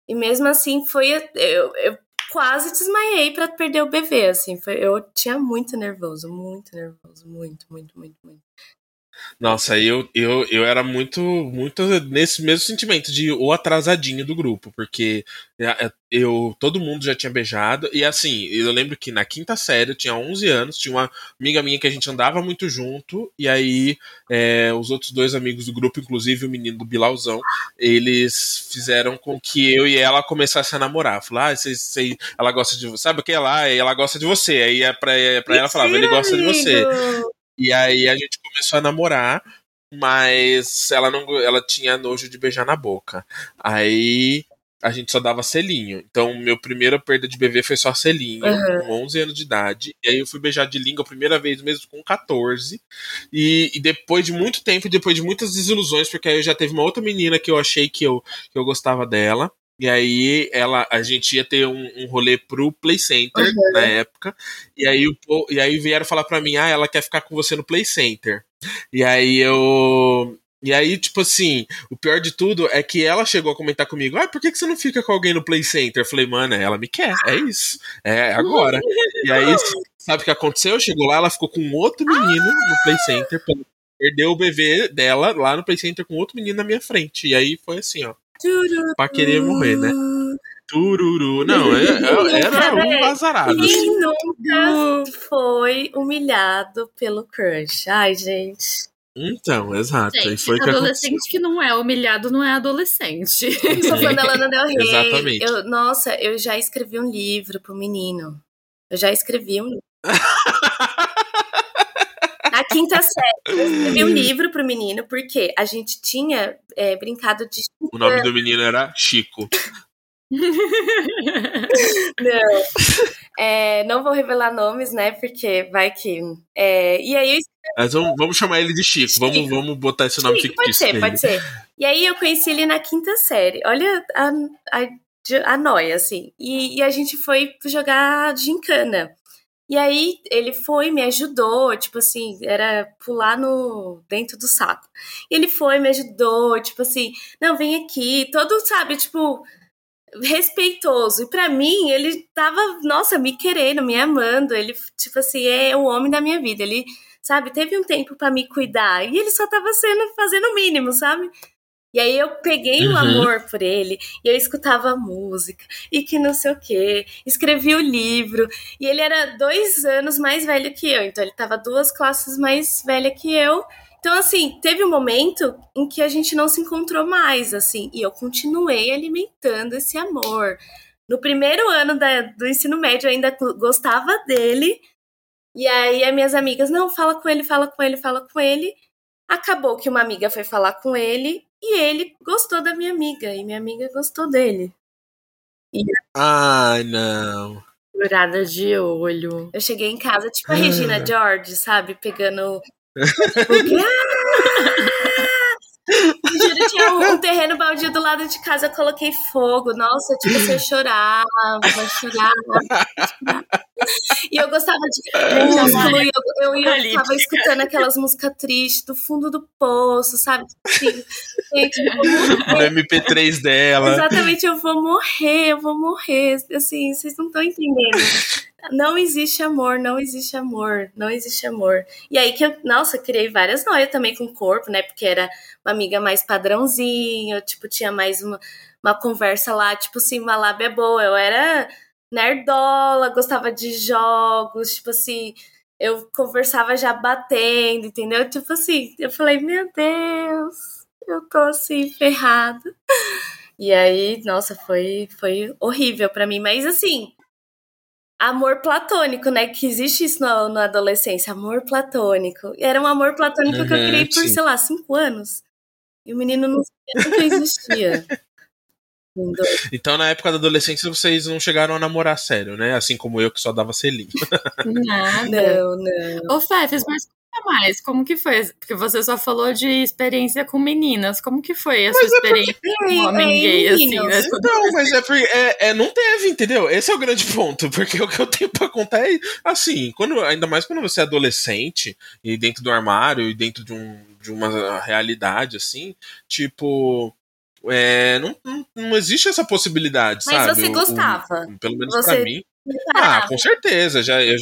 E mesmo assim foi. Eu, eu quase desmaiei para perder o bebê, assim. Foi, eu tinha muito nervoso, muito nervoso, muito, muito, muito, muito. Nossa, eu, eu, eu era muito, muito nesse mesmo sentimento de o atrasadinho do grupo, porque é, é, eu todo mundo já tinha beijado, e assim, eu lembro que na quinta série eu tinha 11 anos, tinha uma amiga minha que a gente andava muito junto, e aí é, os outros dois amigos do grupo, inclusive o menino do Bilauzão, eles fizeram com que eu e ela começassem a namorar. Falaram, ah, cê, cê, ela gosta de você, sabe o que é lá? Ela gosta de você, aí é pra, é pra ela falava, ele gosta de você. E aí a gente começou a namorar, mas ela não ela tinha nojo de beijar na boca. Aí a gente só dava selinho. Então, meu primeira perda de bebê foi só selinho, uhum. com 11 anos de idade. E aí eu fui beijar de língua a primeira vez mesmo com 14. E, e, depois de muito tempo, depois de muitas desilusões, porque aí eu já teve uma outra menina que eu achei que eu, que eu gostava dela. E aí ela, a gente ia ter um, um rolê pro Play Center uhum. na época. E aí, o, e aí vieram falar pra mim, ah, ela quer ficar com você no Play Center. E aí eu. E aí, tipo assim, o pior de tudo é que ela chegou a comentar comigo: Ah, por que, que você não fica com alguém no Play Center? Eu falei, mano, ela me quer, é isso. É agora. e aí, sabe o que aconteceu? Chegou lá, ela ficou com outro menino no Play Center, perdeu o bebê dela lá no Play Center com outro menino na minha frente. E aí foi assim, ó. Pra querer morrer, né? Tururu. Não, é, é, era um azarado. Quem assim. nunca foi humilhado pelo crush? Ai, gente. Então, exato. Gente, foi adolescente que, que, não é humilhado não é adolescente. Sou fã da Lana Del Rey. Exatamente. Eu, nossa, eu já escrevi um livro pro menino. Eu já escrevi um livro. [laughs] Quinta série, eu escrevi um [laughs] livro pro menino, porque a gente tinha é, brincado de. O nome do menino era Chico. [laughs] não. É, não vou revelar nomes, né? Porque vai que. É, e aí Mas vamos, vamos, chamar ele de Chico. Chico. Vamos, vamos botar esse nome Chico. Pode ser, pode ser. E aí eu conheci ele na quinta série. Olha a, a, a noia, assim. E, e a gente foi jogar gincana. E aí ele foi, me ajudou, tipo assim, era pular no dentro do saco. E ele foi, me ajudou, tipo assim, não, vem aqui, todo, sabe, tipo, respeitoso. E para mim, ele tava, nossa, me querendo, me amando. Ele, tipo assim, é o homem da minha vida. Ele, sabe, teve um tempo para me cuidar. E ele só tava sendo, fazendo o mínimo, sabe? E aí eu peguei uhum. o amor por ele, e eu escutava música, e que não sei o quê, escrevi o livro, e ele era dois anos mais velho que eu, então ele estava duas classes mais velha que eu. Então, assim, teve um momento em que a gente não se encontrou mais, assim, e eu continuei alimentando esse amor. No primeiro ano da, do ensino médio eu ainda gostava dele, e aí as minhas amigas, não, fala com ele, fala com ele, fala com ele. Acabou que uma amiga foi falar com ele e ele gostou da minha amiga, e minha amiga gostou dele. E... Ai, não. Jurada de olho. Eu cheguei em casa, tipo a Regina George, sabe? Pegando. [laughs] Juro, tinha um, um, terreno baldio do lado de casa, eu coloquei fogo. Nossa, tipo, você chorava, chorava. E eu gostava de eu, eu, eu tava escutando aquelas músicas tristes do fundo do poço, sabe? Assim, gente, no MP3 dela. Exatamente, eu vou morrer, eu vou morrer. Assim, vocês não estão entendendo. Não existe amor, não existe amor, não existe amor. E aí que eu, nossa, criei várias noias também com o corpo, né? Porque era uma amiga mais padrãozinho, tipo, tinha mais uma, uma conversa lá, tipo assim, uma lábia boa. Eu era nerdola, gostava de jogos, tipo assim, eu conversava já batendo, entendeu? Tipo assim, eu falei, meu Deus, eu tô assim, ferrado. E aí, nossa, foi, foi horrível para mim, mas assim, amor platônico, né? Que existe isso na, na adolescência, amor platônico. E era um amor platônico uhum, que eu criei por, sim. sei lá, cinco anos. E o menino não sabia que existia. [laughs] Então, na época da adolescência, vocês não chegaram a namorar sério, né? Assim como eu, que só dava selinho. Nada. Não, não. Ô, Fefes, mas mais, como que foi? Porque você só falou de experiência com meninas. Como que foi a sua mas é experiência é com um homem gay, assim? Né? Não, mas é porque é, é, não teve, entendeu? Esse é o grande ponto. Porque o que eu tenho pra contar é assim, quando, ainda mais quando você é adolescente e dentro do armário e dentro de, um, de uma realidade, assim, tipo é, não, não, não, existe essa possibilidade, Mas sabe? você gostava. O, o, pelo menos você pra mim. Ah, com certeza. Já, eu,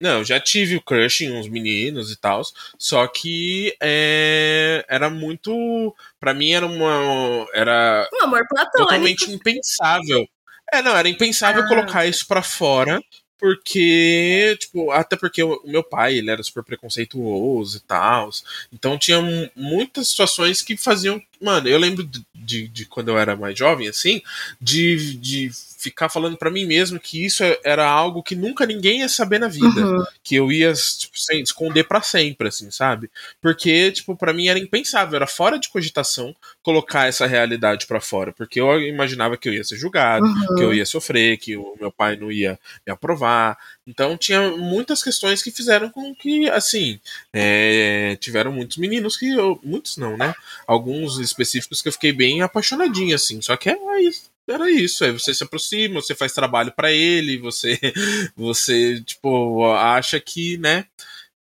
Não, eu já tive o crush em uns meninos e tal, só que é, era muito. para mim era uma. Era. Um amor platônico. Totalmente impensável. É, não, era impensável Ah. colocar isso pra fora, porque, tipo, até porque o meu pai, ele era super preconceituoso e tal. Então tinha mu- muitas situações que faziam. Mano, eu lembro de, de, de quando eu era mais jovem, assim, de, de ficar falando pra mim mesmo que isso é- era algo que nunca ninguém ia saber na vida Uhum. que eu ia tipo, sem- esconder pra sempre, assim, sabe? Porque, tipo, para mim era impensável, era fora de cogitação colocar essa realidade pra fora, porque eu imaginava que eu ia ser julgado, Uhum. que eu ia sofrer, que o meu pai não ia me aprovar. Então tinha muitas questões que fizeram com que, assim, é, tiveram muitos meninos que eu, muitos não, né? Alguns específicos que eu fiquei bem apaixonadinho, assim. Só que é isso. Era isso, aí você se aproxima, você faz trabalho pra ele, você, [laughs] você, tipo, acha que, né?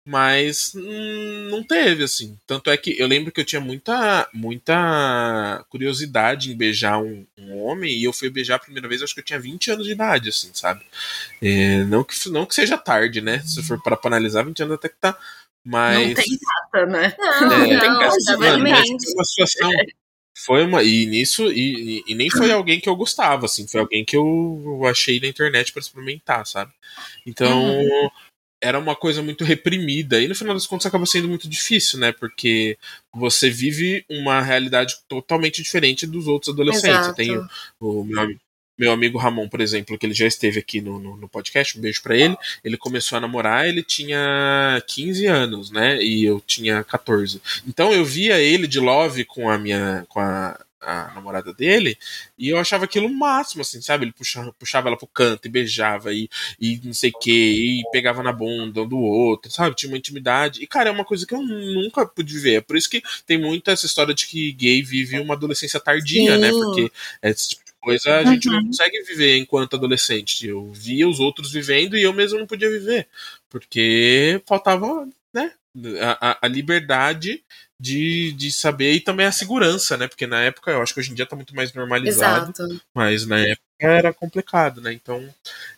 Mas hum, não teve, assim. Tanto é que eu lembro que eu tinha muita, muita curiosidade em beijar um, um homem, e eu fui beijar a primeira vez, acho que eu tinha 20 anos de idade, assim, sabe? É, não, que, não que seja tarde, né? Se for para analisar, 20 anos até que tá. Mas. Não tem data, né? Não, É, não, não, mano, mas realmente. foi uma situação. Foi uma. E nisso. E, e- nem foi [clears throat] alguém que eu gostava, assim. Foi alguém que eu achei na internet pra experimentar, sabe? Então. Era uma coisa muito reprimida. E no final das contas acaba sendo muito difícil, né? Porque você vive uma realidade totalmente diferente dos outros adolescentes. Eu Exato. tenho o meu, meu amigo Ramon, por exemplo, que ele já esteve aqui no, no, no podcast, um beijo pra ele. Ele começou a namorar, ele tinha 15 anos, né? E eu tinha 14. Então eu via ele de love com a minha. com a, a namorada dele, e eu achava aquilo o máximo, assim, sabe? Ele puxava, puxava ela pro canto e beijava, e, e não sei o que, e pegava na bunda um do outro, sabe? Tinha uma intimidade. E, cara, é uma coisa que eu nunca pude ver. É por isso que tem muita essa história de que gay vive uma adolescência tardia, Sim. né? Porque esse tipo coisa a gente não Uhum. consegue viver enquanto adolescente. Eu via os outros vivendo e eu mesmo não podia viver. Porque faltava, né? A, a- a liberdade de, de saber e também a segurança, né? Porque na época, eu acho que hoje em dia tá muito mais normalizado, Exato. mas na época era complicado, né? Então,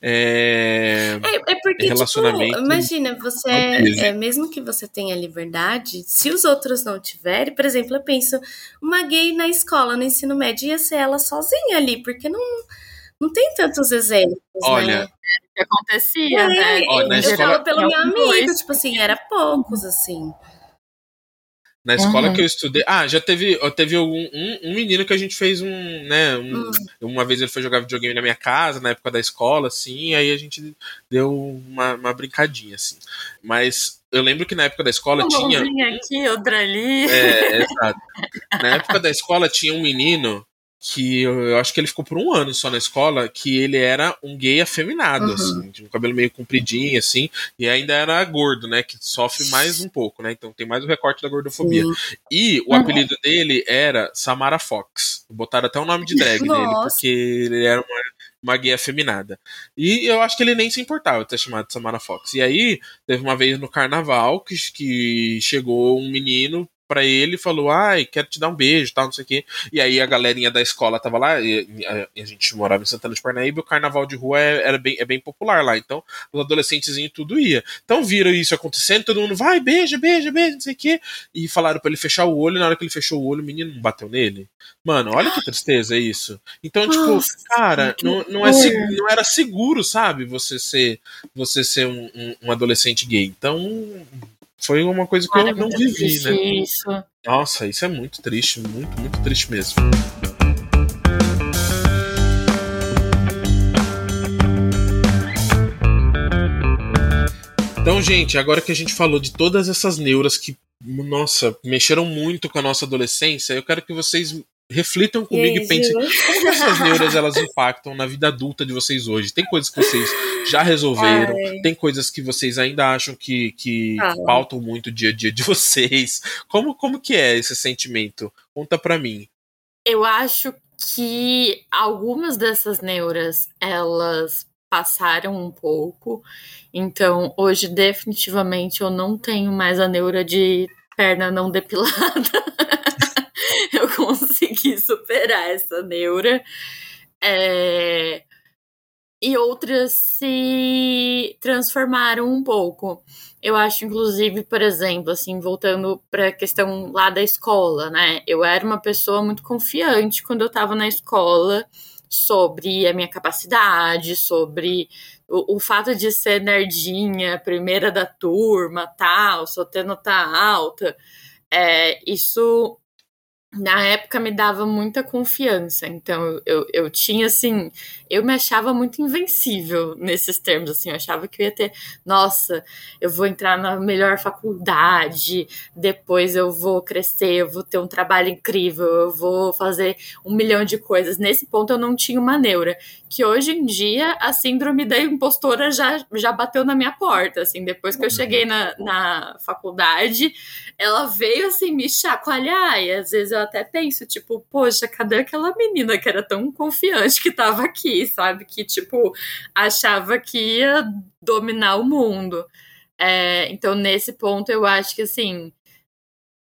é. É, é porque, tipo, Relacionamento imagina, você, teve. é, mesmo que você tenha liberdade, se os outros não tiverem, por exemplo, eu penso, uma gay na escola, no ensino médio, ia ser ela sozinha ali, porque não, não tem tantos exemplos, Olha, né? que acontecia, É, né? Na eu escola- falo pelo meu amigo, dois. tipo assim, era poucos, assim. Na escola Uhum. que eu estudei. Ah, já teve, teve algum, um, um menino que a gente fez um, né? um- Hum. Uma vez ele foi jogar videogame na minha casa, na época da escola, assim, e aí a gente deu uma, uma brincadinha, assim. Mas eu lembro que na época da escola Uma tinha. mãozinha aqui, outra ali. É, exato. Na época da escola tinha um menino que eu, acho que ele ficou por um ano só na escola, que ele era um gay afeminado, Uhum. assim, tinha um cabelo meio compridinho, assim, e ainda era gordo, né, que sofre mais um pouco, né, então tem mais o recorte da gordofobia. Sim. E o Uhum. apelido dele era Samara Fox. Botaram até o nome de drag nele, Nossa. porque ele era uma, uma gay afeminada. E eu acho que ele nem se importava de ter chamado de Samara Fox. E aí, teve uma vez no carnaval que, que chegou um menino pra ele e falou: Ai, quero te dar um beijo, tal, não sei o quê. E aí a galerinha da escola tava lá, e, a, e a gente morava em Santana de Parnaíba, e o carnaval de rua é, era bem, é bem popular lá. Então, os adolescentezinhos tudo ia. Então viram isso acontecendo, todo mundo vai, beija, beija, beija, não sei o quê. E falaram pra ele fechar o olho, e na hora que ele fechou o olho, o menino não bateu nele. Mano, olha que tristeza isso. Então, tipo, Nossa, cara, não, não, é não era seguro, sabe, você ser, você ser um, um- um adolescente gay. Então, foi uma coisa que eu não vivi, né? Isso. Nossa, isso é muito triste, muito, muito triste mesmo. Então, gente, agora que a gente falou de todas essas neuras que, nossa, mexeram muito com a nossa adolescência, eu quero que vocês reflitam comigo e, aí, pensem Gil? como essas neuras elas impactam na vida adulta de vocês hoje. Tem coisas que vocês já resolveram, Ai. tem coisas que vocês ainda acham que, que Fala. pautam muito o dia a dia de [laughs] vocês. Como, como que é esse sentimento? Conta pra mim. Eu acho que algumas dessas neuras, elas passaram um pouco. Então, hoje, definitivamente, eu não tenho mais a neura de perna não depilada. [laughs] consegui superar essa neura. É, e outras se transformaram um pouco. Eu acho, inclusive, por exemplo, assim, voltando para a questão lá da escola, né? Eu era uma pessoa muito confiante quando eu estava na escola sobre a minha capacidade, sobre o, o, fato de ser nerdinha, primeira da turma, tal, só ter nota alta. É, isso na época me dava muita confiança. Então eu, eu tinha assim, eu me achava muito invencível nesses termos, assim, eu achava que eu ia ter, nossa, eu vou entrar na melhor faculdade, depois eu vou crescer, eu vou ter um trabalho incrível, eu vou fazer um milhão de coisas. Nesse ponto eu não tinha uma neura, que hoje em dia a síndrome da impostora já, já bateu na minha porta, assim, depois que eu cheguei na, na faculdade, ela veio assim me chacoalhar e às vezes eu até penso, tipo, poxa, cadê aquela menina que era tão confiante que tava aqui, sabe? Que, tipo, achava que ia dominar o mundo. É, então, nesse ponto, eu acho que, assim,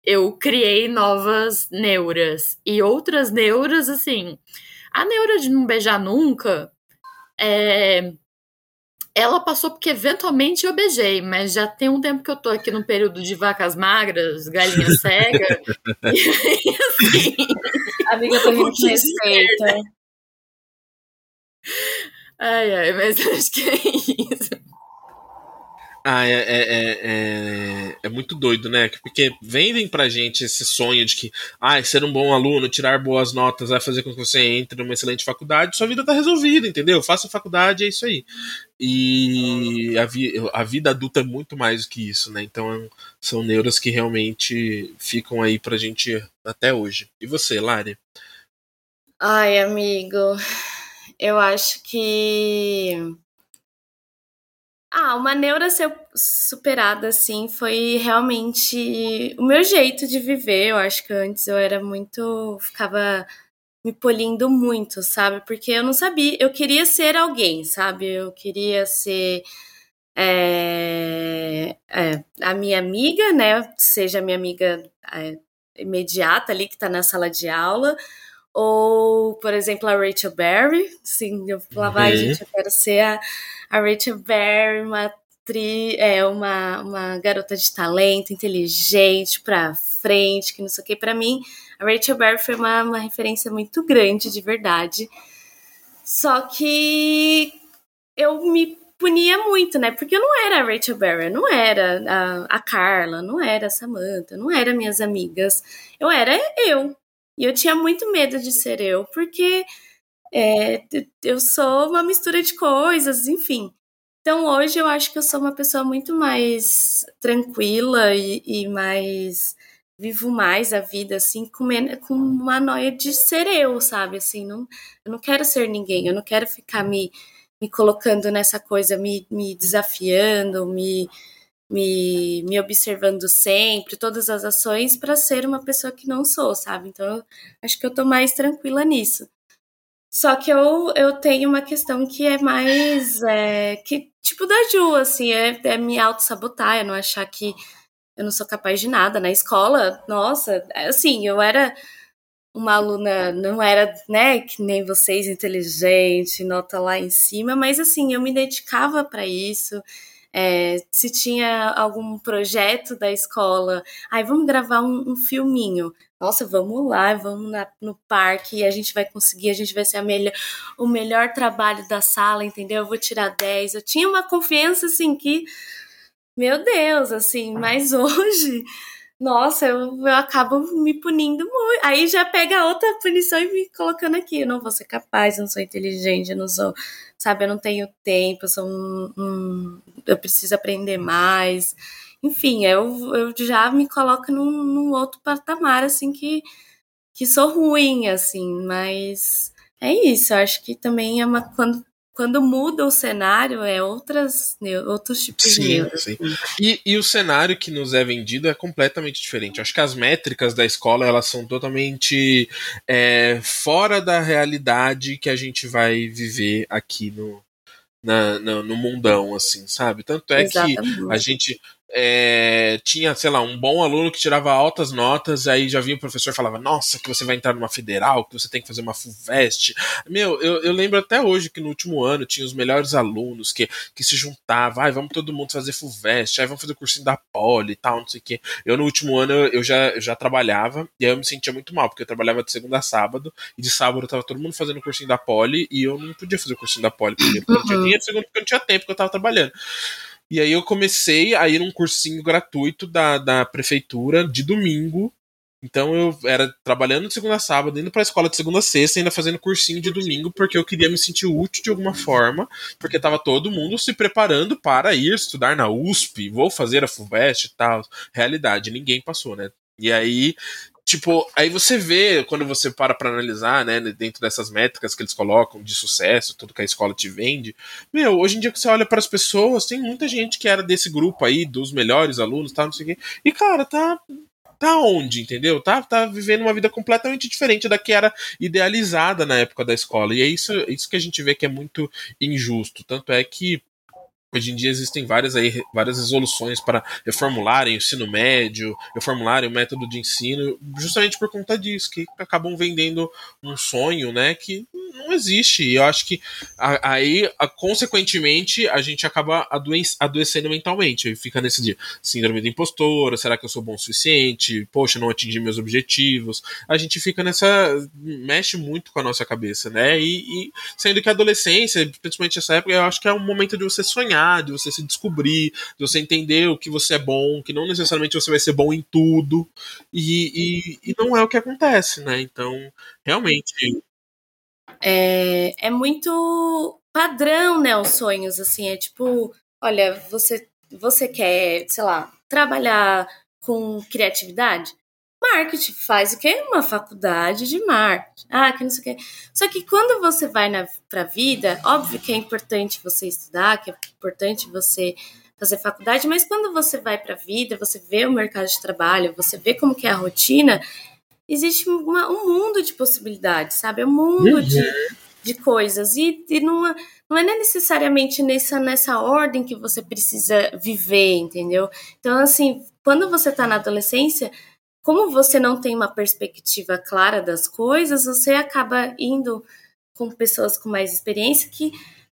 eu criei novas neuras. E outras neuras, assim, a neura de não beijar nunca, é, ela passou porque eventualmente eu beijei, mas já tem um tempo que eu tô aqui no período de vacas magras, galinha [laughs] cega. e aí, assim. Amiga, eu tô [laughs] respeito. Ai, ai, mas [laughs] acho que é isso. Ah, é, é, é, é, muito doido, né? Porque vendem pra gente esse sonho de que ah, ser um bom aluno, tirar boas notas vai fazer com que você entre numa excelente faculdade, sua vida tá resolvida, entendeu? Faça faculdade, é isso aí. E a, vi, a vida adulta é muito mais do que isso, né? Então são neuras que realmente ficam aí pra gente até hoje. E você, Lari? Ai, amigo, eu acho que ah, uma neura ser superada, assim, foi realmente o meu jeito de viver. Eu acho que antes eu era muito. ficava me polindo muito, sabe? Porque eu não sabia. Eu queria ser alguém, sabe? Eu queria ser. É, é, a minha amiga, né? Seja a minha amiga é, imediata ali que tá na sala de aula, ou, por exemplo, a Rachel Berry. Sim, eu falava, uhum. ai, gente, eu quero ser a, a Rachel Berry, uma tri, é uma, uma garota de talento, inteligente, pra frente, que não sei o que. Pra mim, a Rachel Berry foi uma, uma referência muito grande, de verdade. Só que eu me punia muito, né? Porque eu não era a Rachel Berry, não era a, a Carla, não era a Samantha, não era minhas amigas. Eu era eu. E eu tinha muito medo de ser eu, porque é, eu sou uma mistura de coisas, enfim. Então hoje eu acho que eu sou uma pessoa muito mais tranquila e, e mais vivo mais a vida assim com, com uma noia de ser eu, sabe? Assim, não, eu não quero ser ninguém, eu não quero ficar me, me colocando nessa coisa, me, me desafiando, me me, me observando sempre, todas as ações, para ser uma pessoa que não sou, sabe? Então, acho que eu tô mais tranquila nisso. Só que eu, eu tenho uma questão que é mais. É, que, tipo da Ju, assim, é, é me auto-sabotar, é não achar que eu não sou capaz de nada. Na escola, nossa, assim, eu era uma aluna, não era, né, que nem vocês, inteligente, nota lá em cima, mas assim, eu me dedicava para isso é, se tinha algum projeto da escola, aí vamos gravar um, um filminho. Nossa, vamos lá, vamos na, no parque e a gente vai conseguir, a gente vai ser melhor, o melhor trabalho da sala, entendeu? Eu vou tirar 10. Eu tinha uma confiança assim que, meu Deus, assim, mas [laughs] hoje nossa, eu, eu acabo me punindo muito. Aí já pega outra punição e me colocando aqui. Eu não vou ser capaz, eu não sou inteligente, eu não sou, sabe, eu não tenho tempo, eu sou um, um eu preciso aprender mais. Enfim, eu, eu já me coloco num, num outro patamar, assim, que, que sou ruim, assim, mas é isso, eu acho que também é uma. Quando quando muda o cenário, é outras, outros tipos sim, de neuras. Sim. E, e o cenário que nos é vendido é completamente diferente. Acho que as métricas da escola elas são totalmente é, fora da realidade que a gente vai viver aqui no, na, na, no mundão, assim, sabe? Tanto é Exatamente. que a gente, é, tinha, sei lá, um bom aluno que tirava altas notas, aí já vinha o professor e falava, nossa, que você vai entrar numa federal, que você tem que fazer uma FUVEST. Meu, eu, eu lembro até hoje que no último ano tinha os melhores alunos que, que se juntavam, ai, vamos todo mundo fazer FUVEST, aí vamos fazer o cursinho da Poli e tal, não sei o quê. Eu no último ano eu já, eu já trabalhava, e aí eu me sentia muito mal, porque eu trabalhava de segunda a sábado, e de sábado tava todo mundo fazendo o cursinho da Poli, e eu não podia fazer o cursinho da Poli, porque eu não tinha dinheiro, segundo porque eu não tinha tempo, porque eu tava trabalhando. E aí eu comecei a ir num cursinho gratuito da, da prefeitura de domingo. Então eu era trabalhando de segunda a sábado, indo pra escola de segunda a sexta, ainda fazendo cursinho de domingo, porque eu queria me sentir útil de alguma forma, porque tava todo mundo se preparando para ir estudar na USP, vou fazer a FUVEST e tal. Realidade, ninguém passou, né? E aí tipo, aí você vê, quando você para pra analisar, né, dentro dessas métricas que eles colocam de sucesso, tudo que a escola te vende, meu, hoje em dia que você olha para as pessoas, tem muita gente que era desse grupo aí, dos melhores alunos, tal, não sei o quê, e cara, tá tá onde, entendeu? Tá, tá vivendo uma vida completamente diferente da que era idealizada na época da escola. E é isso, isso que a gente vê que é muito injusto. Tanto é que Hoje em dia existem várias, aí, várias resoluções para reformularem o ensino médio, reformularem o método de ensino, justamente por conta disso, que acabam vendendo um sonho, né, que não existe. E eu acho que aí, consequentemente, a gente acaba adoecendo mentalmente. E fica nesse dia, síndrome da impostora, será que eu sou bom o suficiente? Poxa, não atingi meus objetivos. A gente fica nessa. mexe muito com a nossa cabeça, né? E, e sendo que a adolescência, principalmente essa época, eu acho que é um momento de você sonhar de você se descobrir, de você entender o que você é bom, que não necessariamente você vai ser bom em tudo, e, e, e não é o que acontece, né? Então, realmente. É, é muito padrão, né? Os sonhos, assim, é tipo, olha, você, você quer, sei lá, trabalhar com criatividade? Marketing, faz o quê? Uma faculdade de marketing. Ah, que não sei o quê. Só que quando você vai para a vida, óbvio que é importante você estudar, que é importante você fazer faculdade, mas quando você vai para a vida, você vê o mercado de trabalho, você vê como que é a rotina, existe uma, um mundo de possibilidades, sabe? É um mundo uhum. de, de coisas. E, e não, é, não é necessariamente nessa, nessa ordem que você precisa viver, entendeu? Então, assim, quando você está na adolescência, como você não tem uma perspectiva clara das coisas, você acaba indo com pessoas com mais experiência que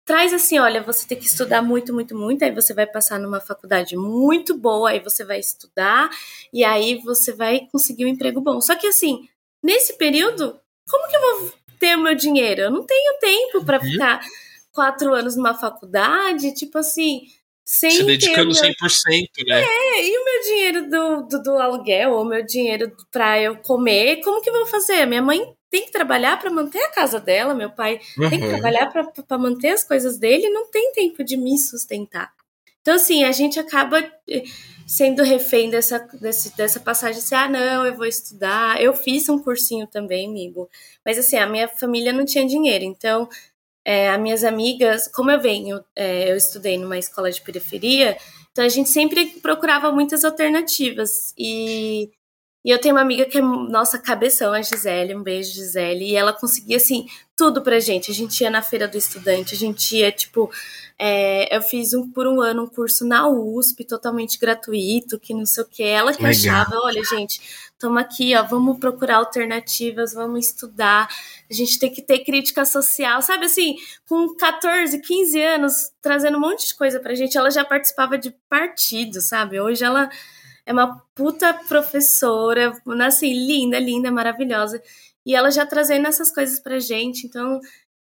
traz assim, olha, você tem que estudar muito, muito, muito, aí você vai passar numa faculdade muito boa, aí você vai estudar e aí você vai conseguir um emprego bom. Só que assim, nesse período, como que eu vou ter o meu dinheiro? Eu não tenho tempo para uhum. ficar quatro anos numa faculdade, tipo assim, sem se dedicando meu... 100%, né? É, e o meu dinheiro do, do, do aluguel, ou o meu dinheiro para eu comer, como que eu vou fazer? Minha mãe tem que trabalhar para manter a casa dela, meu pai uhum. tem que uhum. trabalhar para manter as coisas dele, não tem tempo de me sustentar. Então, assim, a gente acaba eh, sendo refém dessa, desse, dessa passagem assim, ah, não, eu vou estudar. Eu fiz um cursinho também, amigo. Mas, assim, a minha família não tinha dinheiro. Então, é, as minhas amigas, como eu venho, é, eu estudei numa escola de periferia, então a gente sempre procurava muitas alternativas. E, e eu tenho uma amiga que é nossa cabeção, a Gisele, um beijo, Gisele, e ela conseguia, assim, tudo pra gente. A gente ia na feira do estudante, a gente ia, tipo, é, eu fiz um, por um ano um curso na USP, totalmente gratuito, que não sei o que. Ela que Legal. achava, olha, gente, toma aqui, ó, vamos procurar alternativas, vamos estudar. A gente tem que ter crítica social, sabe assim, com 14, 15 anos, trazendo um monte de coisa pra gente. Ela já participava de partido, sabe? Hoje ela é uma puta professora, assim, linda, linda, maravilhosa. E ela já trazendo essas coisas pra gente. Então,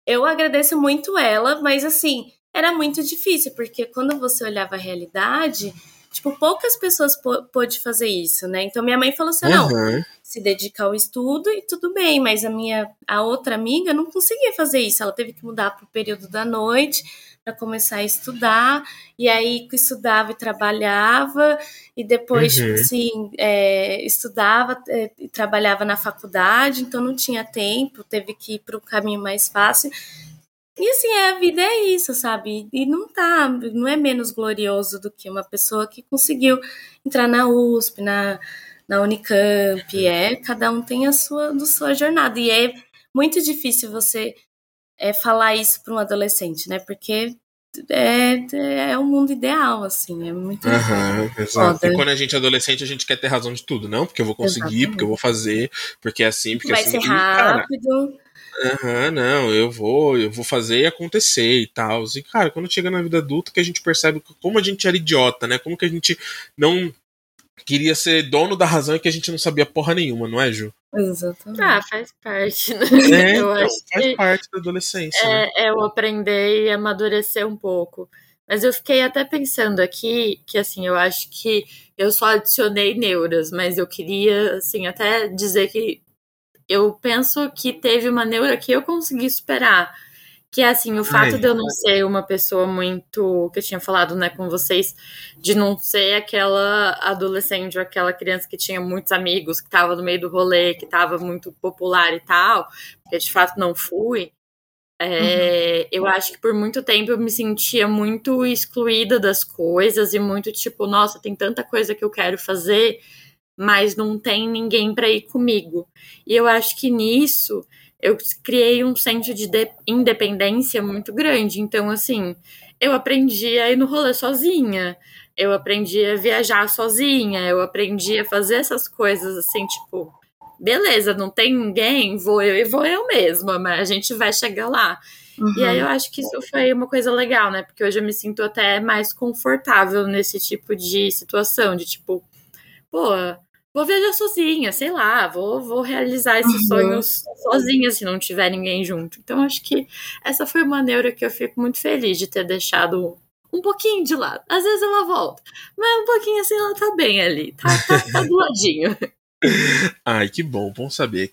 eu agradeço muito ela, mas assim, era muito difícil, porque quando você olhava a realidade, tipo, poucas pessoas pôde fazer isso, né? Então minha mãe falou assim: uhum. não, se dedicar ao estudo e tudo bem, mas a minha a outra amiga não conseguia fazer isso. Ela teve que mudar para o período da noite para começar a estudar, e aí estudava e trabalhava, e depois, tipo uhum. assim, é, estudava é, e trabalhava na faculdade, então não tinha tempo, teve que ir para o caminho mais fácil. E assim, a vida é isso, sabe? E não tá, não é menos glorioso do que uma pessoa que conseguiu entrar na USP, na, na Unicamp, é, cada um tem a sua, do sua jornada. E é muito difícil você é, falar isso para um adolescente, né? Porque é, é o mundo ideal, assim, é muito Aham, exato. E quando a gente é adolescente, a gente quer ter razão de tudo, não? Porque eu vou conseguir, Exatamente. porque eu vou fazer, porque é assim, porque Vai assim. ser E, cara, rápido. Aham, não, eu vou, eu vou fazer e acontecer e tal. E, cara, quando chega na vida adulta que a gente percebe como a gente era idiota, né? Como que a gente não queria ser dono da razão e que a gente não sabia porra nenhuma, não é, Ju? Exatamente. Ah, faz parte, né? É, [laughs] eu então, acho faz que parte da adolescência, né? é, é eu aprender e amadurecer um pouco. Mas eu fiquei até pensando aqui que, assim, eu acho que eu só adicionei neuras, mas eu queria, assim, até dizer que eu penso que teve uma neura que eu consegui superar. Que é assim, o fato Ai. de eu não ser uma pessoa muito. que eu tinha falado, né, com vocês, de não ser aquela adolescente ou aquela criança que tinha muitos amigos, que tava no meio do rolê, que tava muito popular e tal, porque de fato não fui. É, Eu acho que por muito tempo eu me sentia muito excluída das coisas e muito tipo, nossa, tem tanta coisa que eu quero fazer, mas não tem ninguém para ir comigo. E eu acho que nisso eu criei um senso de de- independência muito grande. Então, assim, eu aprendi a ir no rolê sozinha. Eu aprendi a viajar sozinha. Eu aprendi a fazer essas coisas assim, tipo, beleza, não tem ninguém, vou eu e vou eu mesma, mas a gente vai chegar lá. E aí eu acho que isso foi uma coisa legal, né? Porque hoje eu me sinto até mais confortável nesse tipo de situação, de tipo, pô, vou viajar sozinha, sei lá, vou, vou realizar esses Uhum. sonhos sozinha se não tiver ninguém junto. Então acho que essa foi uma neura que eu fico muito feliz de ter deixado um pouquinho de lado. Às vezes ela volta, mas um pouquinho assim ela tá bem ali, tá, tá, tá do ladinho. [laughs] Ai, que bom, bom saber.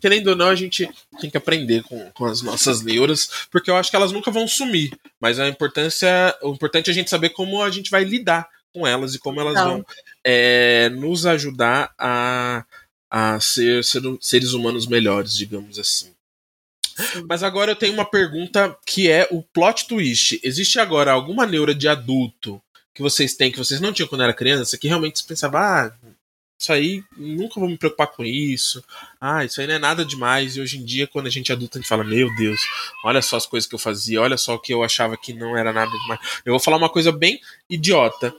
Querendo ou não, a gente tem que aprender com, com as nossas neuras, porque eu acho que elas nunca vão sumir. Mas a importância, o importante é a gente saber como a gente vai lidar com elas e como elas Então. vão é, nos ajudar a, a ser, ser seres humanos melhores, digamos assim. Mas agora eu tenho uma pergunta que é o plot twist. Existe agora alguma neura de adulto que vocês têm que vocês não tinham quando era criança, que realmente você pensava, ah, isso aí, nunca vou me preocupar com isso. Ah, isso aí não é nada demais. E hoje em dia, quando a gente é adulto, a gente fala, meu Deus, olha só as coisas que eu fazia, olha só o que eu achava que não era nada demais. Eu vou falar uma coisa bem idiota,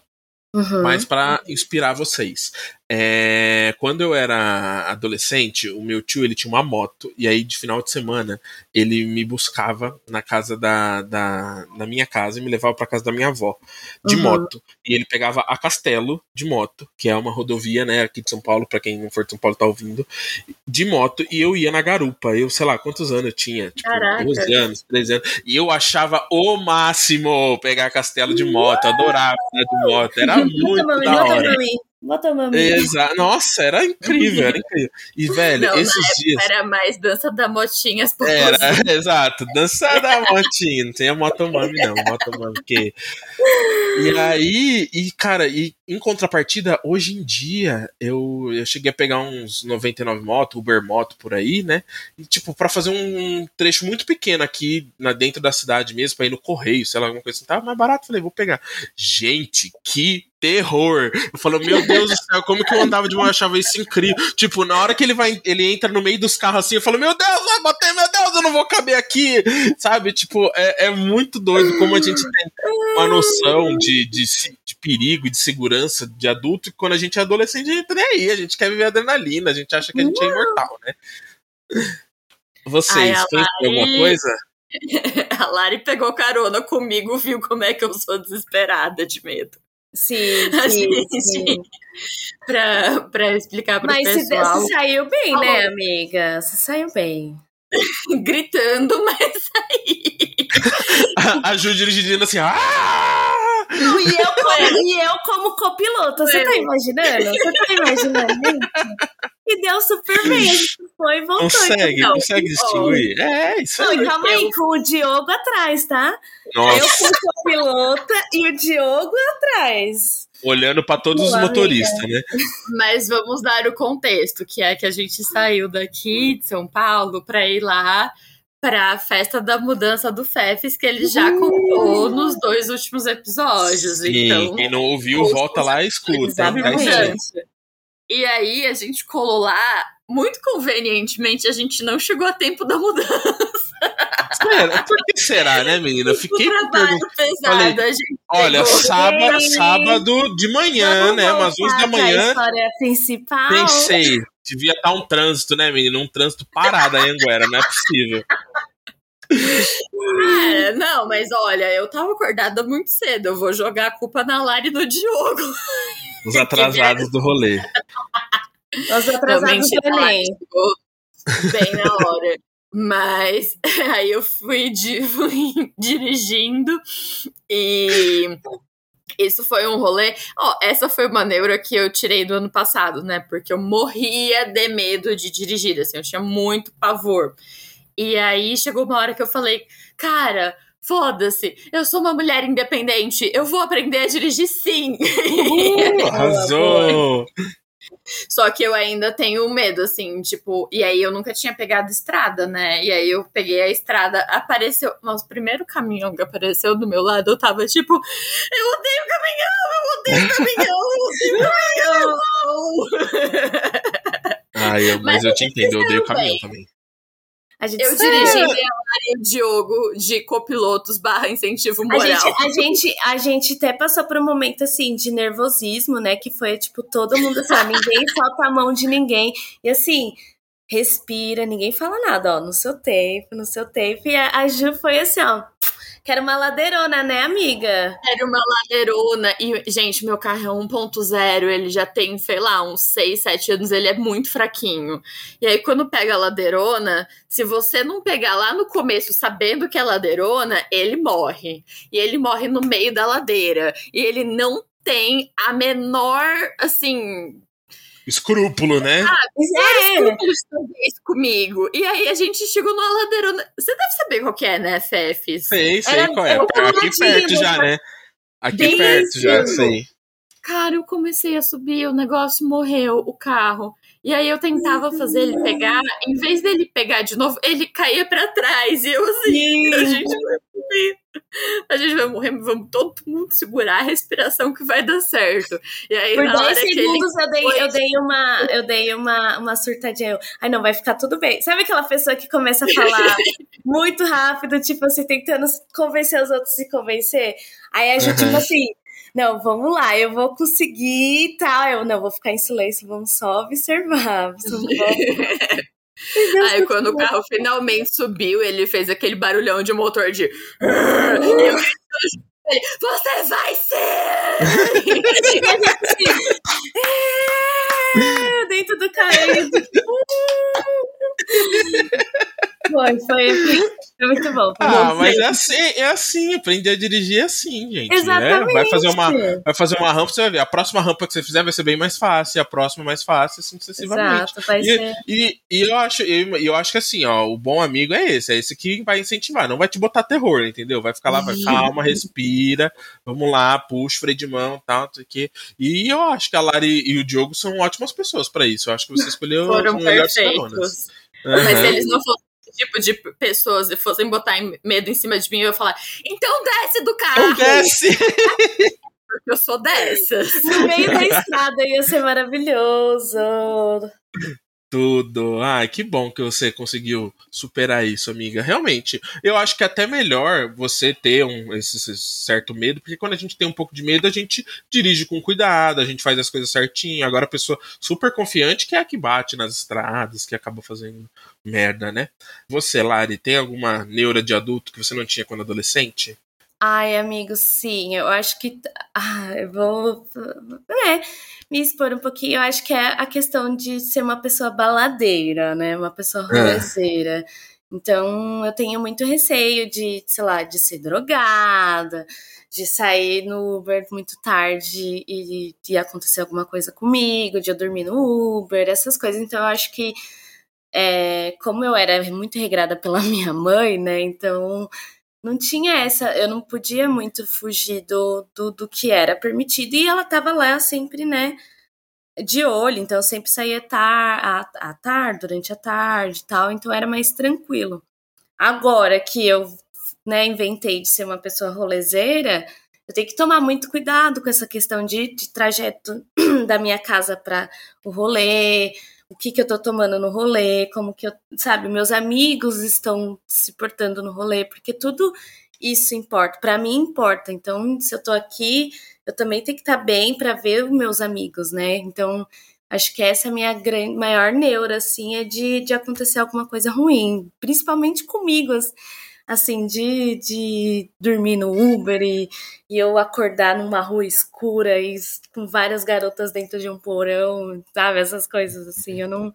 Uhum. mas para inspirar vocês. É, quando eu era adolescente, o meu tio ele tinha uma moto, e aí de final de semana ele me buscava na casa da, da, da minha casa e me levava para casa da minha avó de Uhum. moto. E ele pegava a Castelo de moto, que é uma rodovia, né, aqui de São Paulo, para quem não for de São Paulo tá ouvindo, de moto, e eu ia na garupa. Eu, sei lá, quantos anos eu tinha? Tipo, Caraca. 12 anos, 13 anos. E eu achava o máximo pegar Castelo de moto, adorava andar de moto, era muito da hora. Bota mami. Exa Nossa, era incrível, era incrível. E, velho, Não, na esses dias. Era mais dança da motinha as Era, [laughs] exato, dança da motinha, não tem a motomami não, motomami que... E aí, e cara, e em contrapartida, hoje em dia, eu, eu cheguei a pegar uns 99 moto, Uber moto por aí, né, e tipo, pra fazer um trecho muito pequeno aqui, na, dentro da cidade mesmo, pra ir no correio, sei lá, alguma coisa assim, tava mais barato, falei, vou pegar. Gente, que terror! Eu falo, meu Deus do céu, como que eu andava de uma eu achava isso incrível. Tipo, na hora que ele vai, ele entra no meio dos carros assim, eu falo, meu Deus, vai bater, meu Deus, eu não vou caber aqui. Sabe? Tipo, é, é muito doido como a gente tem uma noção de, de, de perigo e de segurança de adulto, e quando a gente é adolescente, a gente tá nem aí, a gente quer viver adrenalina, a gente acha que a gente é imortal, né? Vocês, Ai, em alguma Lari- coisa? [laughs] A Lari pegou carona comigo, viu como é que eu sou desesperada de medo. Sim, [laughs] A sim, gente- sim. [laughs] Pra, pra explicar pro Mas se pessoal, você saiu bem, né, Falou. amiga? Você saiu bem. [laughs] gritando, mas aí. A, a Ju dirigindo assim, E eu [laughs] como, e eu como copiloto. Você tá imaginando? Você tá imaginando, gente? E deu super bem. A gente foi e voltou. Consegue, então. consegue distinguir? É, isso aí. e calma aí, com o Diogo atrás, tá? Eu Nossa, como copilota e o Diogo atrás. olhando pra todos os Boa, motoristas, né? Mas vamos dar o contexto, que é que a gente saiu daqui de São Paulo para ir lá para a festa da mudança do Fefes, que ele já contou nos dois últimos episódios. Sim, então, quem não ouviu, volta lá e escuta. Aí. mudança. E aí a gente colou lá, muito convenientemente, a gente não chegou a tempo da mudança. Sério, por que será, né, menina? Eu Fiquei trabalho pesado, Falei, a gente Olha, sábado, sábado de manhã, Vamos né? Umas 11 voltar da manhã. história principal. Pensei, devia estar um trânsito, né, menina? Um trânsito parado aí em Anguera, não é possível. É, não, mas olha, eu tava acordada muito cedo. Eu vou jogar a culpa na Lari e no Diogo. Os atrasados do rolê. Nós atrasados do chegou bem na hora. Mas [laughs] aí eu fui, di- [laughs] fui dirigindo e isso foi um rolê. Ó, essa foi uma neura que eu tirei do ano passado, né? Porque eu morria de medo de dirigir, assim, eu tinha muito pavor. E aí chegou uma hora que eu falei, cara. Foda-se, eu sou uma mulher independente, eu vou aprender a dirigir sim. [laughs] Uh, arrasou! Só que eu ainda tenho medo, assim, tipo, e aí eu nunca tinha pegado estrada, né? E aí eu peguei a estrada, apareceu. Nossa, o primeiro caminhão que apareceu do meu lado, eu tava tipo, eu odeio caminhão, eu odeio caminhão, eu odeio [laughs] caminhão! Ah, eu, mas Mas eu te entendo, eu odeio caminhão também. A gente Eu dirigi a Lari e o Diogo de copilotos barra incentivo A moral. gente, a, gente, a gente até passou por um momento assim de nervosismo, né? Que foi tipo todo mundo assim, ó, ninguém [laughs] solta a mão de ninguém. E assim, respira, ninguém fala nada, ó, no seu tempo, no seu tempo. E a, a Ju foi assim, ó. Quero uma ladeirona, né, amiga? Era uma ladeirona. E, gente, meu carro é 1.0, ele já tem, sei lá, uns 6, 7 anos, ele é muito fraquinho. E aí, quando pega a ladeirona, se você não pegar lá no começo sabendo que é ladeirona, ele morre. E ele morre no meio da ladeira. E ele não tem a menor, assim, Escrúpulo, né? É, escrúpulos isso comigo. E aí a gente chegou numa ladeirona. Você deve saber qual que é, né, Fef? Sei, sei Era qual é. um Aqui perto já, né? Aqui Bem perto já, sei. Cara, eu comecei a subir, o negócio morreu, o carro. E aí eu tentava fazer ele pegar, em vez dele pegar de novo, ele caía pra trás. E eu assim, a Sim. gente A gente vai morrer, vamos todo mundo segurar a respiração que vai dar certo. E aí, Por na 10 hora que ele. segundos eu dei, eu dei uma, eu dei uma, uma surtadinha. Eu, Ai, não, vai ficar tudo bem. Sabe aquela pessoa que começa a falar [laughs] muito rápido, tipo assim, tentando convencer os outros a se convencer? Aí a gente, tipo assim, não, vamos lá, eu vou conseguir e tal. Eu, não, vou ficar em silêncio, vamos só observar. Vamos... Aí quando o carro finalmente subiu, ele fez aquele barulhão de motor de. E eu- ele, Você vai ser! [laughs] [laughs] É, dentro do carro. [laughs] Foi, foi, foi muito bom. Foi Ah, bom. mas é assim, é assim, aprender a dirigir é assim, gente. né? Exatamente. Vai fazer uma, vai fazer uma rampa, você vai ver. A próxima rampa que você fizer vai ser bem mais fácil, e a próxima mais fácil, assim sucessivamente. Exato, vai ser. E, e, e eu acho, eu, eu acho que assim, ó, o bom amigo é esse, é esse que vai incentivar, não vai te botar terror, entendeu? Vai ficar lá, vai, calma, respira, vamos lá, puxa, freio de mão, tal, o quê. E eu acho que a Lari e o Diogo são ótimas pessoas pra isso. Eu acho que você escolheu Foram os melhores perfeitos. Mas se eles não fossem tipo de pessoas e fossem botar em- medo em cima de mim, eu ia falar: então desce do carro! Então desce! Porque [laughs] eu sou dessas. No meio da estrada ia ser maravilhoso. Tudo. Ai, que bom que você conseguiu superar isso, amiga. Realmente, eu acho que é até melhor você ter um, esse, esse certo medo, porque quando a gente tem um pouco de medo, a gente dirige com cuidado, a gente faz as coisas certinho. Agora, a pessoa super confiante que é a que bate nas estradas, que acaba fazendo merda, né? Você, Lari, tem alguma neura de adulto que você não tinha quando adolescente? Ai, amigo, sim, eu acho que. Ah, eu vou. É, me expor um pouquinho. Eu acho que é a questão de ser uma pessoa baladeira, né? Uma pessoa rolezeira. Então, eu tenho muito receio de, sei lá, de ser drogada, de sair no Uber muito tarde e de acontecer alguma coisa comigo, de eu dormir no Uber, essas coisas. Então, eu acho que, é, como eu era muito regrada pela [laughs] minha mãe, né? Então não tinha essa, eu não podia muito fugir do, do, do que era permitido, e ela tava lá sempre, né, de olho, então eu sempre saía tar, à, à tarde, durante a tarde e tal, então era mais tranquilo. Agora que eu, né, inventei de ser uma pessoa rolezeira, eu tenho que tomar muito cuidado com essa questão de, de trajeto [clears throat] da minha casa para o rolê, o que, que eu tô tomando no rolê, como que eu, sabe, meus amigos estão se portando no rolê, porque tudo isso importa. Para mim importa. Então, se eu tô aqui, eu também tenho que estar tá bem para ver os meus amigos, né? Então, acho que essa é a minha grande, maior neura, assim, é de, de acontecer alguma coisa ruim, principalmente comigo, assim, de, de dormir no Uber e, e eu acordar numa rua escura e com várias garotas dentro de um porão, sabe? Essas coisas, assim, eu não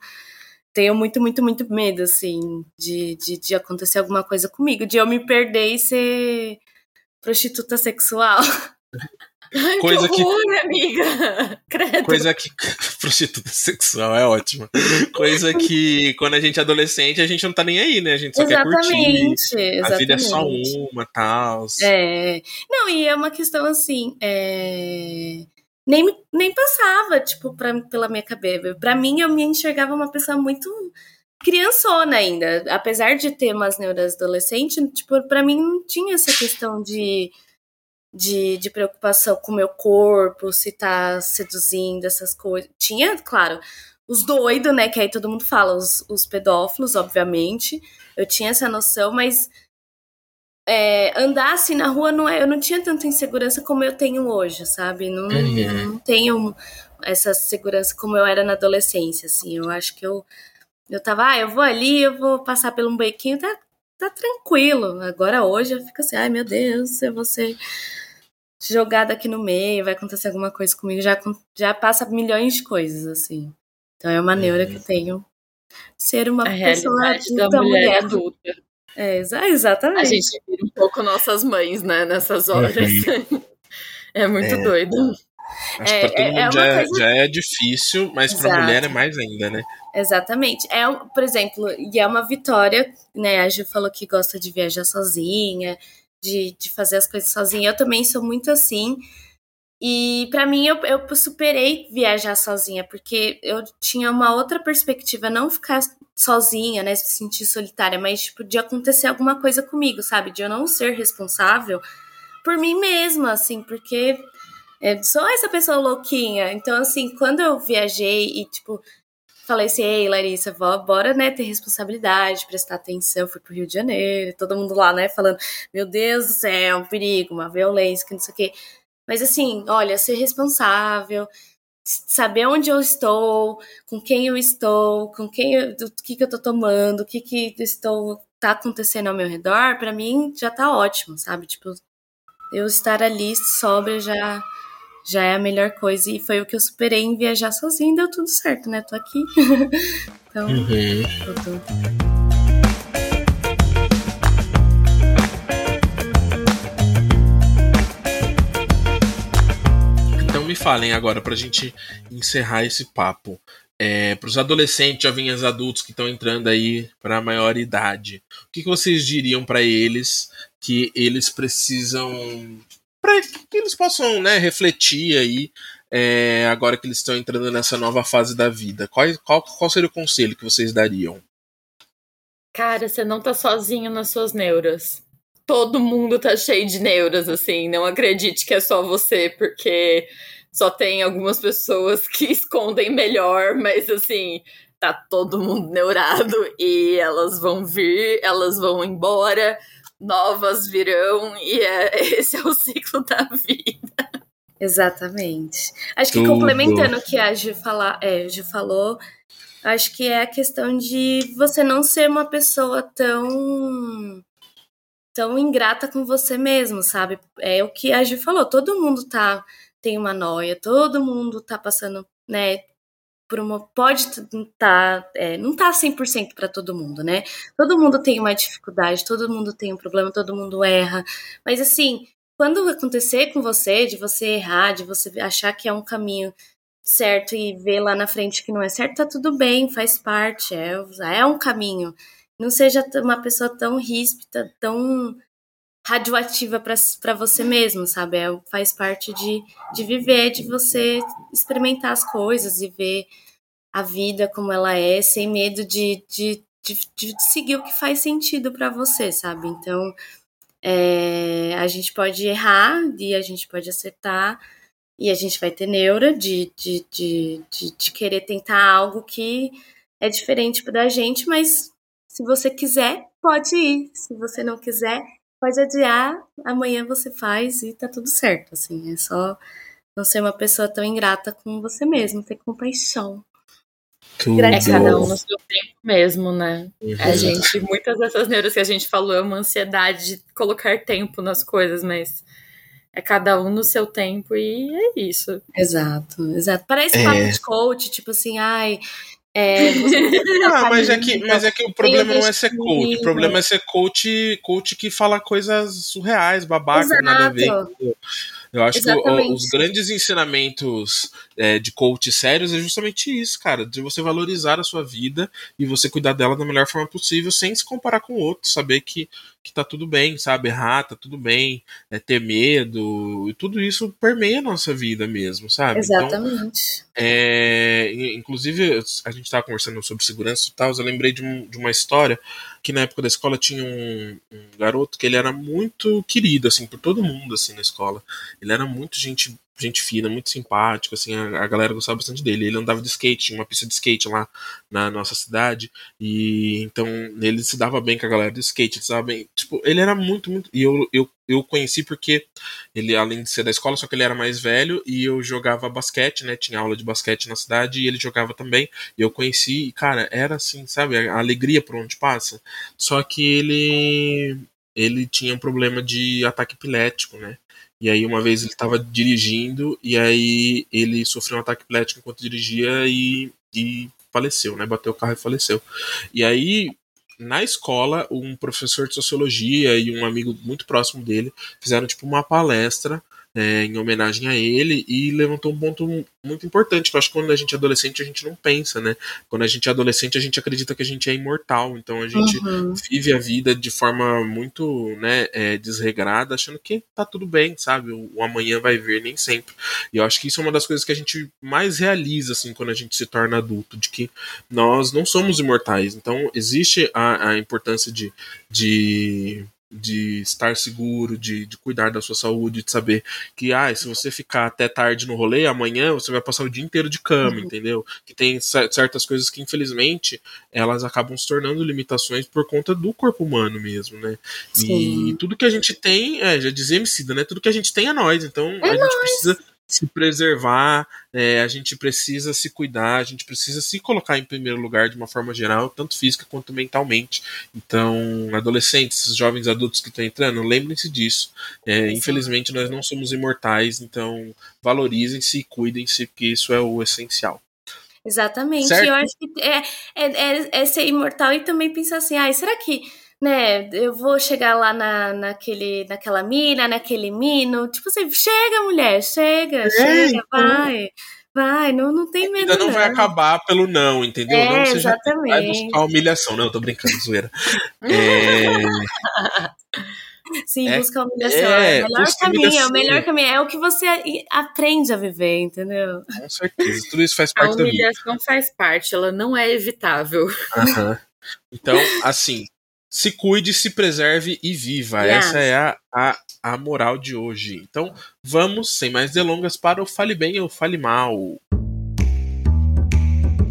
tenho muito, muito, muito medo, assim, de, de, de acontecer alguma coisa comigo, de eu me perder e ser prostituta sexual. [laughs] Ai, coisa que, horror, que amiga. [laughs] Credo. Coisa que [laughs] prostituta sexual é ótima. Coisa que quando a gente é adolescente a gente não tá nem aí, né? A gente só exatamente, quer curtir. Exatamente. A vida é só uma, tal. É. Não, e é uma questão assim, é... nem nem passava tipo pra, pela minha cabeça. Para mim eu me enxergava uma pessoa muito criançona ainda, apesar de ter umas neuras adolescentes, tipo, para mim não tinha essa questão de de, de preocupação com o meu corpo, se tá seduzindo, essas coisas. Tinha, claro, os doidos, né? Que aí todo mundo fala, os, os pedófilos, obviamente. Eu tinha essa noção, mas é, andar assim na rua não é, eu não tinha tanta insegurança como eu tenho hoje, sabe? Não, uhum. não tenho essa segurança como eu era na adolescência, assim. Eu acho que eu eu tava, ah, eu vou ali, eu vou passar pelo um bequinho, tá, tá tranquilo. Agora hoje eu fico assim, ai meu Deus, eu vou ser jogada aqui no meio, vai acontecer alguma coisa comigo, já, já passa milhões de coisas, assim. Então é uma uhum. neura que eu tenho. Ser uma a pessoa adulta, mulher, mulher adulta. É, exatamente. A gente vira um pouco nossas mães, né, nessas horas. Uhum. [laughs] é muito é. doido. Acho é, que pra todo mundo é já, é, coisa... já, é difícil, mas pra mulher é mais ainda, né? Exatamente. É, por exemplo, e é uma vitória, né? A Ju falou que gosta de viajar sozinha, de, de fazer as coisas sozinha. Eu também sou muito assim. E para mim eu, eu superei viajar sozinha, porque eu tinha uma outra perspectiva, não ficar sozinha, né, se sentir solitária, mas tipo de acontecer alguma coisa comigo, sabe? De eu não ser responsável por mim mesma, assim, porque é, sou essa pessoa louquinha. Então, assim, quando eu viajei e, tipo, falei assim, ei, Larissa, bora, né, ter responsabilidade, prestar atenção, fui pro Rio de Janeiro, todo mundo lá, né, falando, meu Deus do céu, um perigo, uma violência, que não sei o quê. Mas assim, olha, ser responsável, saber onde eu estou, com quem eu estou, com quem eu, o que que eu tô tomando, o que que estou tá acontecendo ao meu redor, para mim já tá ótimo, sabe? Tipo, eu estar ali sóbria já já é a melhor coisa. E foi o que eu superei em viajar sozinha deu tudo certo, né? Tô aqui. [laughs] então, uhum. tudo. Então me falem agora, pra gente encerrar esse papo. É, para os adolescentes, jovens adultos que estão entrando aí para a maior idade, o que, que vocês diriam para eles que eles precisam para que eles possam né, refletir aí é, agora que eles estão entrando nessa nova fase da vida. Qual, qual, qual seria o conselho que vocês dariam? Cara, você não tá sozinho nas suas neuras. Todo mundo tá cheio de neuras, assim. Não acredite que é só você, porque só tem algumas pessoas que [laughs] escondem melhor, mas assim, tá todo mundo neurado e elas vão vir, elas vão embora novas virão e é, [laughs] esse é o ciclo da vida. Exatamente. Acho que Tudo. complementando o que a Gi, fala, é, Gi falou, acho que é a questão de você não ser uma pessoa tão tão ingrata com você mesmo, sabe? É o que a Gi falou, todo mundo tá tem uma noia, todo mundo tá passando, né, por uma pode estar tá, é, não tá 100% para todo mundo, né? Todo mundo tem uma dificuldade, todo mundo tem um problema, todo mundo erra. Mas assim, quando acontecer com você, de você errar, de você achar que é um caminho certo e ver lá na frente que não é certo, tá tudo bem, faz parte, é, é um caminho. Não seja uma pessoa tão ríspida, tão radioativa para você mesmo, sabe? É, faz parte de, de viver, de você experimentar as coisas e ver a vida como ela é, sem medo de, de, de, de seguir o que faz sentido para você, sabe? Então, é, a gente pode errar e a gente pode acertar, E a gente vai ter neura de, de, de, de, de querer tentar algo que é diferente da gente, mas se você quiser, pode ir. Se você não quiser, pode adiar. Amanhã você faz e tá tudo certo. Assim, é só não ser uma pessoa tão ingrata com você mesmo, ter compaixão. Tudo. É cada um no seu tempo mesmo, né? Uhum. A gente, muitas dessas neuras que a gente falou é uma ansiedade de colocar tempo nas coisas, mas é cada um no seu tempo e é isso. Exato, exato. Parece é. papo de coach, tipo assim, ai. É, [laughs] ah, mas é, que, mas é que o problema não é ser coach. O problema é ser coach, coach que fala coisas surreais, babaca, nada a ver. Eu acho Exatamente. que os grandes ensinamentos é, de coach sérios é justamente isso, cara, de você valorizar a sua vida e você cuidar dela da melhor forma possível, sem se comparar com o outro, saber que, que tá tudo bem, sabe? Errar, tá tudo bem, é, ter medo, e tudo isso permeia a nossa vida mesmo, sabe? Então, Exatamente. Então, é, inclusive, a gente tava conversando sobre segurança e tal, eu lembrei de, um, de uma história que na época da escola tinha um, um, garoto que ele era muito querido, assim, por todo mundo, assim, na escola. Ele era muito gente gente fina, muito simpático, assim, a, a, galera gostava bastante dele. Ele andava de skate, tinha uma pista de skate lá na nossa cidade, e então ele se dava bem com a galera do skate, ele se dava bem. Tipo, ele era muito, muito. E eu, eu, eu conheci porque ele, além de ser da escola, só que ele era mais velho, e eu jogava basquete, né? Tinha aula de basquete na cidade, e ele jogava também. E eu conheci, e, cara, era assim, sabe, a alegria por onde passa. Só que ele. Ele tinha um problema de ataque epilético, né? E aí uma vez ele estava dirigindo e aí ele sofreu um ataque epilético enquanto dirigia e, e faleceu, né? Bateu o carro e faleceu. E aí na escola, um professor de sociologia e um amigo muito próximo dele fizeram tipo uma palestra é, em homenagem a ele e levantou um ponto muito importante, que eu acho que quando a gente é adolescente a gente não pensa, né? Quando a gente é adolescente a gente acredita que a gente é imortal, então a gente uhum. vive a vida de forma muito né, é, desregrada, achando que tá tudo bem, sabe? O, o, amanhã vai vir nem sempre. E eu acho que isso é uma das coisas que a gente mais realiza, assim, quando a gente se torna adulto, de que nós não somos imortais. Então existe a, a importância de, de de estar seguro, de, de cuidar da sua saúde, de saber que, ah, se você ficar até tarde no rolê, amanhã você vai passar o dia inteiro de cama, uhum. entendeu? Que tem certas coisas que, infelizmente, elas acabam se tornando limitações por conta do corpo humano mesmo, né? Sim. E tudo que a gente tem, é, já dizia Emicida, né? Tudo que a gente tem é nós, então é a nós. gente precisa se preservar, é, a gente precisa se cuidar, a gente precisa se colocar em primeiro lugar de uma forma geral, tanto física quanto mentalmente. Então, adolescentes, jovens adultos que estão entrando, lembrem-se disso. É, infelizmente, nós não somos imortais, então valorizem-se e cuidem-se, porque isso é o essencial. Exatamente. Certo? Eu acho que é, é, é, é ser imortal e também pensar assim, ah, será que né, eu vou chegar lá na, naquele, naquela mina, naquele mino. Tipo assim, chega, mulher, chega, é, chega, então... vai. Vai, não, não tem medo. Ainda não, não, vai acabar pelo não, entendeu? É, não seja exatamente. vai buscar humilhação. Não, eu tô brincando, zoeira. É... [laughs] Sim, é, busca humilhação. É, é o melhor caminho, é o melhor caminho. É o que você aprende a viver, entendeu? Com certeza. Tudo isso faz parte da vida. A humilhação faz parte, ela não é evitável. Uhum. Então, assim, se cuide, se preserve e viva. Yeah. Essa é a, a, a moral de hoje. Então, vamos, sem mais delongas, para o Fale Bem ou Fale Mal.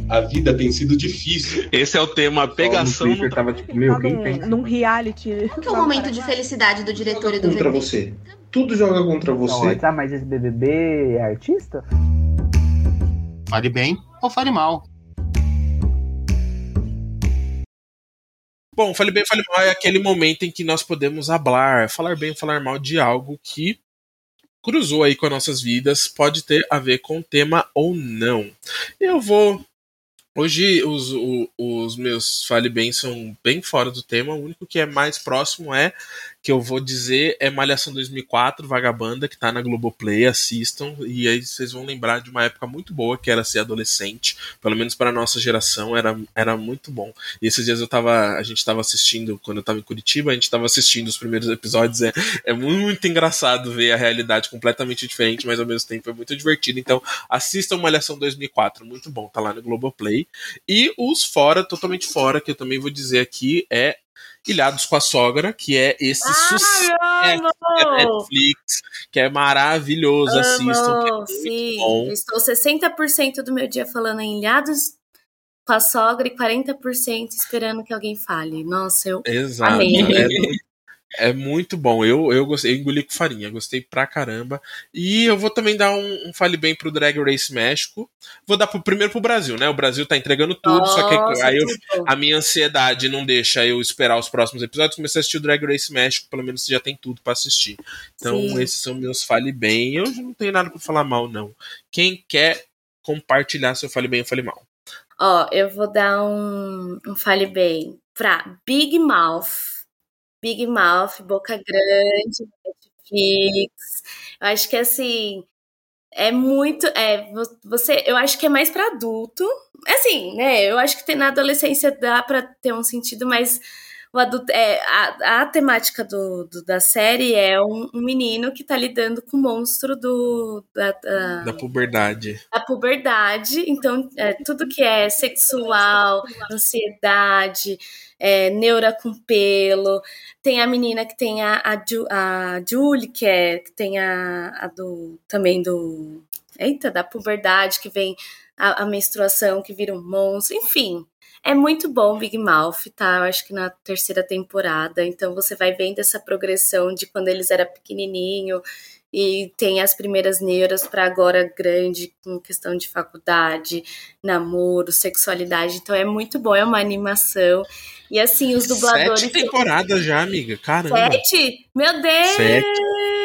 A vida tem sido difícil. Esse é o tema pegação. No tava tipo, meu, quem tem? Num reality. Qual que é o momento de felicidade do diretor e do Contra você. Tudo joga contra você. Tá, mas esse BBB é artista? Fale bem ou fale mal. Bom, fale bem, fale mal é aquele momento em que nós podemos hablar, falar bem, falar mal de algo que cruzou aí com as nossas vidas, pode ter a ver com o tema ou não. Eu vou Hoje os, os, os, meus fale bem são bem fora do tema. O único que é mais próximo é que eu vou dizer é Malhação 2004, Vagabanda, que tá na Globoplay, assistam, e aí vocês vão lembrar de uma época muito boa que era ser adolescente, pelo menos para nossa geração, era, era muito bom. E esses dias eu tava, a gente tava assistindo, quando eu tava em Curitiba, a gente tava assistindo os primeiros episódios, é, é muito engraçado ver a realidade completamente diferente, mas ao mesmo tempo é muito divertido. Então, assistam Malhação 2004, muito bom, tá lá no Globoplay. E os fora, totalmente fora, que eu também vou dizer aqui, é Ilhados com a Sogra, que é esse sucesso Ai, amo! da Netflix, que é maravilhoso. Assistam, é Amo, muito sim. bom. Eu estou 60% do meu dia falando em ilhados com a sogra e 40% esperando que alguém fale. Nossa, eu Exato. Amei. É, é muito bom. Eu, eu gostei, eu engoli com farinha, gostei pra caramba. E eu vou também dar um, um fale bem pro Drag Race México. Vou dar pro, primeiro pro Brasil, né? O Brasil tá entregando tudo, só que Nossa, aí eu, a minha ansiedade não deixa eu esperar os próximos episódios. Comecei a assistir o Drag Race México, pelo menos já tem tudo pra assistir. Então, Sim. esses são meus fale bem. Eu não tenho nada pra falar mal, não. Quem quer compartilhar seu fale bem ou fale mal? Ó, eu vou dar um, um fale bem pra Big Mouth. Big Mouth, Boca Grande, Netflix. Eu acho que assim é muito, é vo- você, eu acho que é mais pra adulto. Assim, né? Eu acho que na adolescência dá pra ter um sentido, mas o adulto é a, a temática do, do- da série é um, um menino que tá lidando com o monstro do da- da, Da puberdade. a puberdade, então é, tudo que é sexual, ansiedade, é, neura com pelo. Tem a menina que tem a, a, Ju- a Julie, que, é, que tem a, a do também do. Eita, da puberdade, que vem a, a menstruação, que vira um monstro, enfim. É muito bom Big Mouth, tá? Eu acho que na terceira temporada. Então você vai vendo essa progressão de quando eles eram pequenininho e tem as primeiras neuras para agora grande, com questão de faculdade, namoro, sexualidade. Então é muito bom, é uma animação. E assim, os dubladores. Sete temporadas já, amiga. Caramba. Sete? Meu Deus! Sete.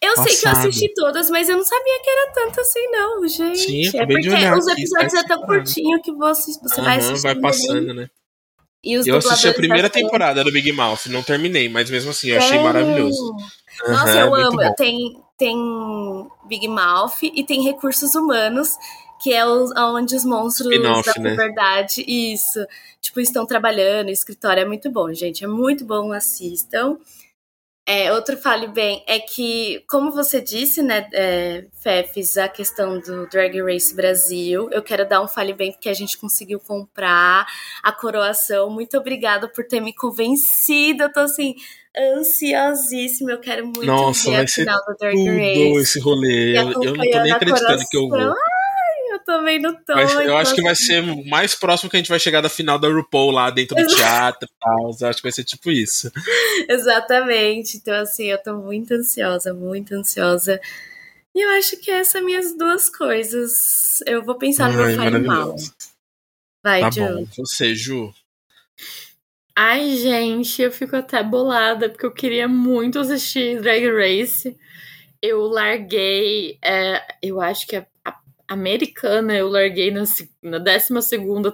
Eu sei que eu Passado. assisti todas, mas eu não sabia que era tanto assim, não, gente. Sim, é porque olhar os aqui, episódios é tão curtinho que você, você vai Aham, assistindo. vai ali. passando, né? E os Eu assisti a primeira temporada do Big Mouth, não terminei, mas mesmo assim eu achei Tem. maravilhoso. Nossa, Aham, eu amo. Tem, tem Big Mouth e tem Recursos Humanos, que é os, onde os monstros da né? verdade, isso, tipo, estão trabalhando, escritório é muito bom, gente, é muito bom, assistam. É, outro fale bem é que, como você disse, né, é, Fefes, a questão do Drag Race Brasil, eu quero dar um fale bem porque a gente conseguiu comprar a coroação. Muito obrigada por ter me convencido. Eu tô assim, ansiosíssima. Eu quero muito Nossa, ver a final do Drag Race. esse rolê. Eu, eu não tô nem acreditando que eu vou. Tô vendo tom. Vai- eu acho que vai assim, ser mais próximo que a gente vai chegar da final da RuPaul lá dentro do teatro e tal. Eu acho que vai ser tipo isso. [laughs] Exatamente. Então, assim, eu tô muito ansiosa, muito ansiosa. E eu acho que essas são minhas duas coisas. Eu vou pensar no Ai, meu maravilhoso. Vai, Tá Ju. bom. Você, Ju. Ai, gente, eu fico até bolada, porque eu queria muito assistir Drag Race. Eu larguei, é, eu acho que a americana eu larguei na, na 12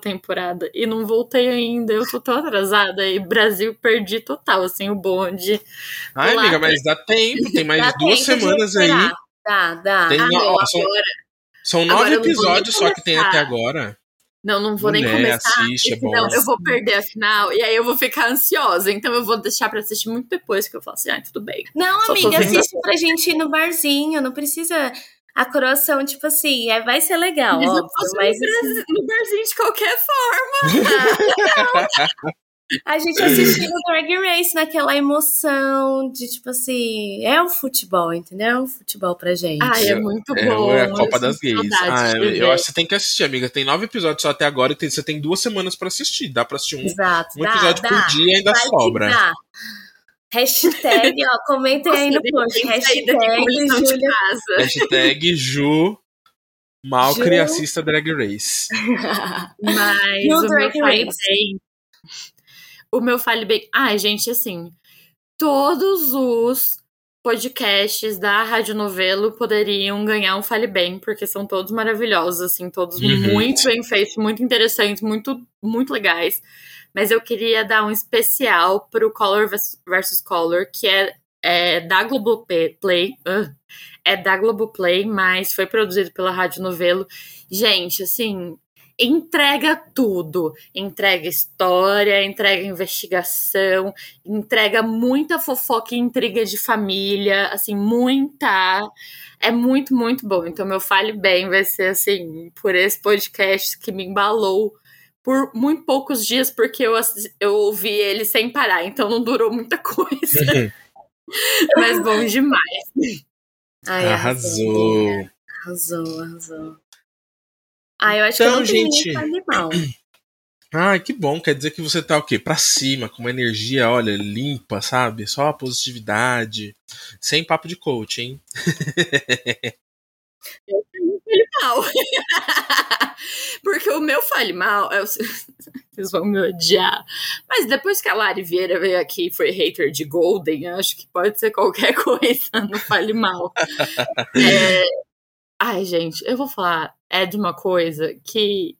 temporada e não voltei ainda. Eu tô tão atrasada e Brasil perdi total, assim, o bonde. Ai, amiga, mas dá tempo. Tem mais Dá duas semanas aí. Dá, dá. Tem Ah, não, ó, são, agora. são nove não nem episódios só que tem até agora. Não, não vou nem Mulher, começar. assiste, é bom. eu vou perder a final e aí eu vou ficar ansiosa. Então eu vou deixar pra assistir muito depois que eu falo assim, ah, tudo bem. Não, Só amiga, assiste pra gente ir no barzinho. Não precisa. A coroação, tipo assim, é, vai ser legal, Mas eu óbvio. Mas no, assim, Brasil- no barzinho de qualquer forma. [laughs] a gente assistiu o Drag Race naquela emoção de, tipo assim, é o futebol, entendeu? É o futebol pra gente. Ai, é muito É, bom. é a Copa das Gays. Ah, eu, acho que você tem que assistir, amiga. Tem nove episódios só até agora e tem- você tem duas semanas pra assistir. Dá pra assistir um, Exato. um dá, episódio dá. por dia e ainda Vai que sobra. dá. Hashtag, ó, comentem aí no Nossa, post. Hashtag de Julia casa. Hashtag Ju Malcri Ju. assista Drag Race. [laughs] Mas o meu Drag fale Race. bem. O meu fale bem. Ai, gente, assim. Todos os podcasts da Rádio Novelo poderiam ganhar um fale bem, porque são todos maravilhosos, assim, todos Uhum. muito bem feitos, muito interessantes, muito, muito legais. Mas eu queria dar um especial pro Color versus Color, que é, é da Globoplay. ah, é da Globoplay, mas foi produzido pela Rádio Novelo. Gente, assim, entrega tudo. Entrega história, entrega investigação, entrega muita fofoca e intriga de família, assim, muita. É muito, muito bom. Então, meu Fale Bem vai ser, assim, por esse podcast que me embalou por muito poucos dias, porque eu, eu ouvi ele sem parar, então não durou muita [laughs] coisa. [laughs] Mas bom demais. Ai, Arrasou. Arrasou, arrasou. Ah, eu acho Então, que eu não tenho gente- nem fale mal. Ai, que bom. Quer dizer que você tá o quê? Pra cima, com uma energia, olha, limpa, sabe? Só a positividade. Sem papo de coach, hein? Fale mal. [laughs] Porque o meu fale mal. é o- [laughs] Vocês vão me odiar. Mas depois que a Lari Vieira veio aqui e foi hater de Golden, acho que pode ser qualquer [laughs] coisa no fale mal. É, Ai, gente, eu vou falar. É de uma coisa que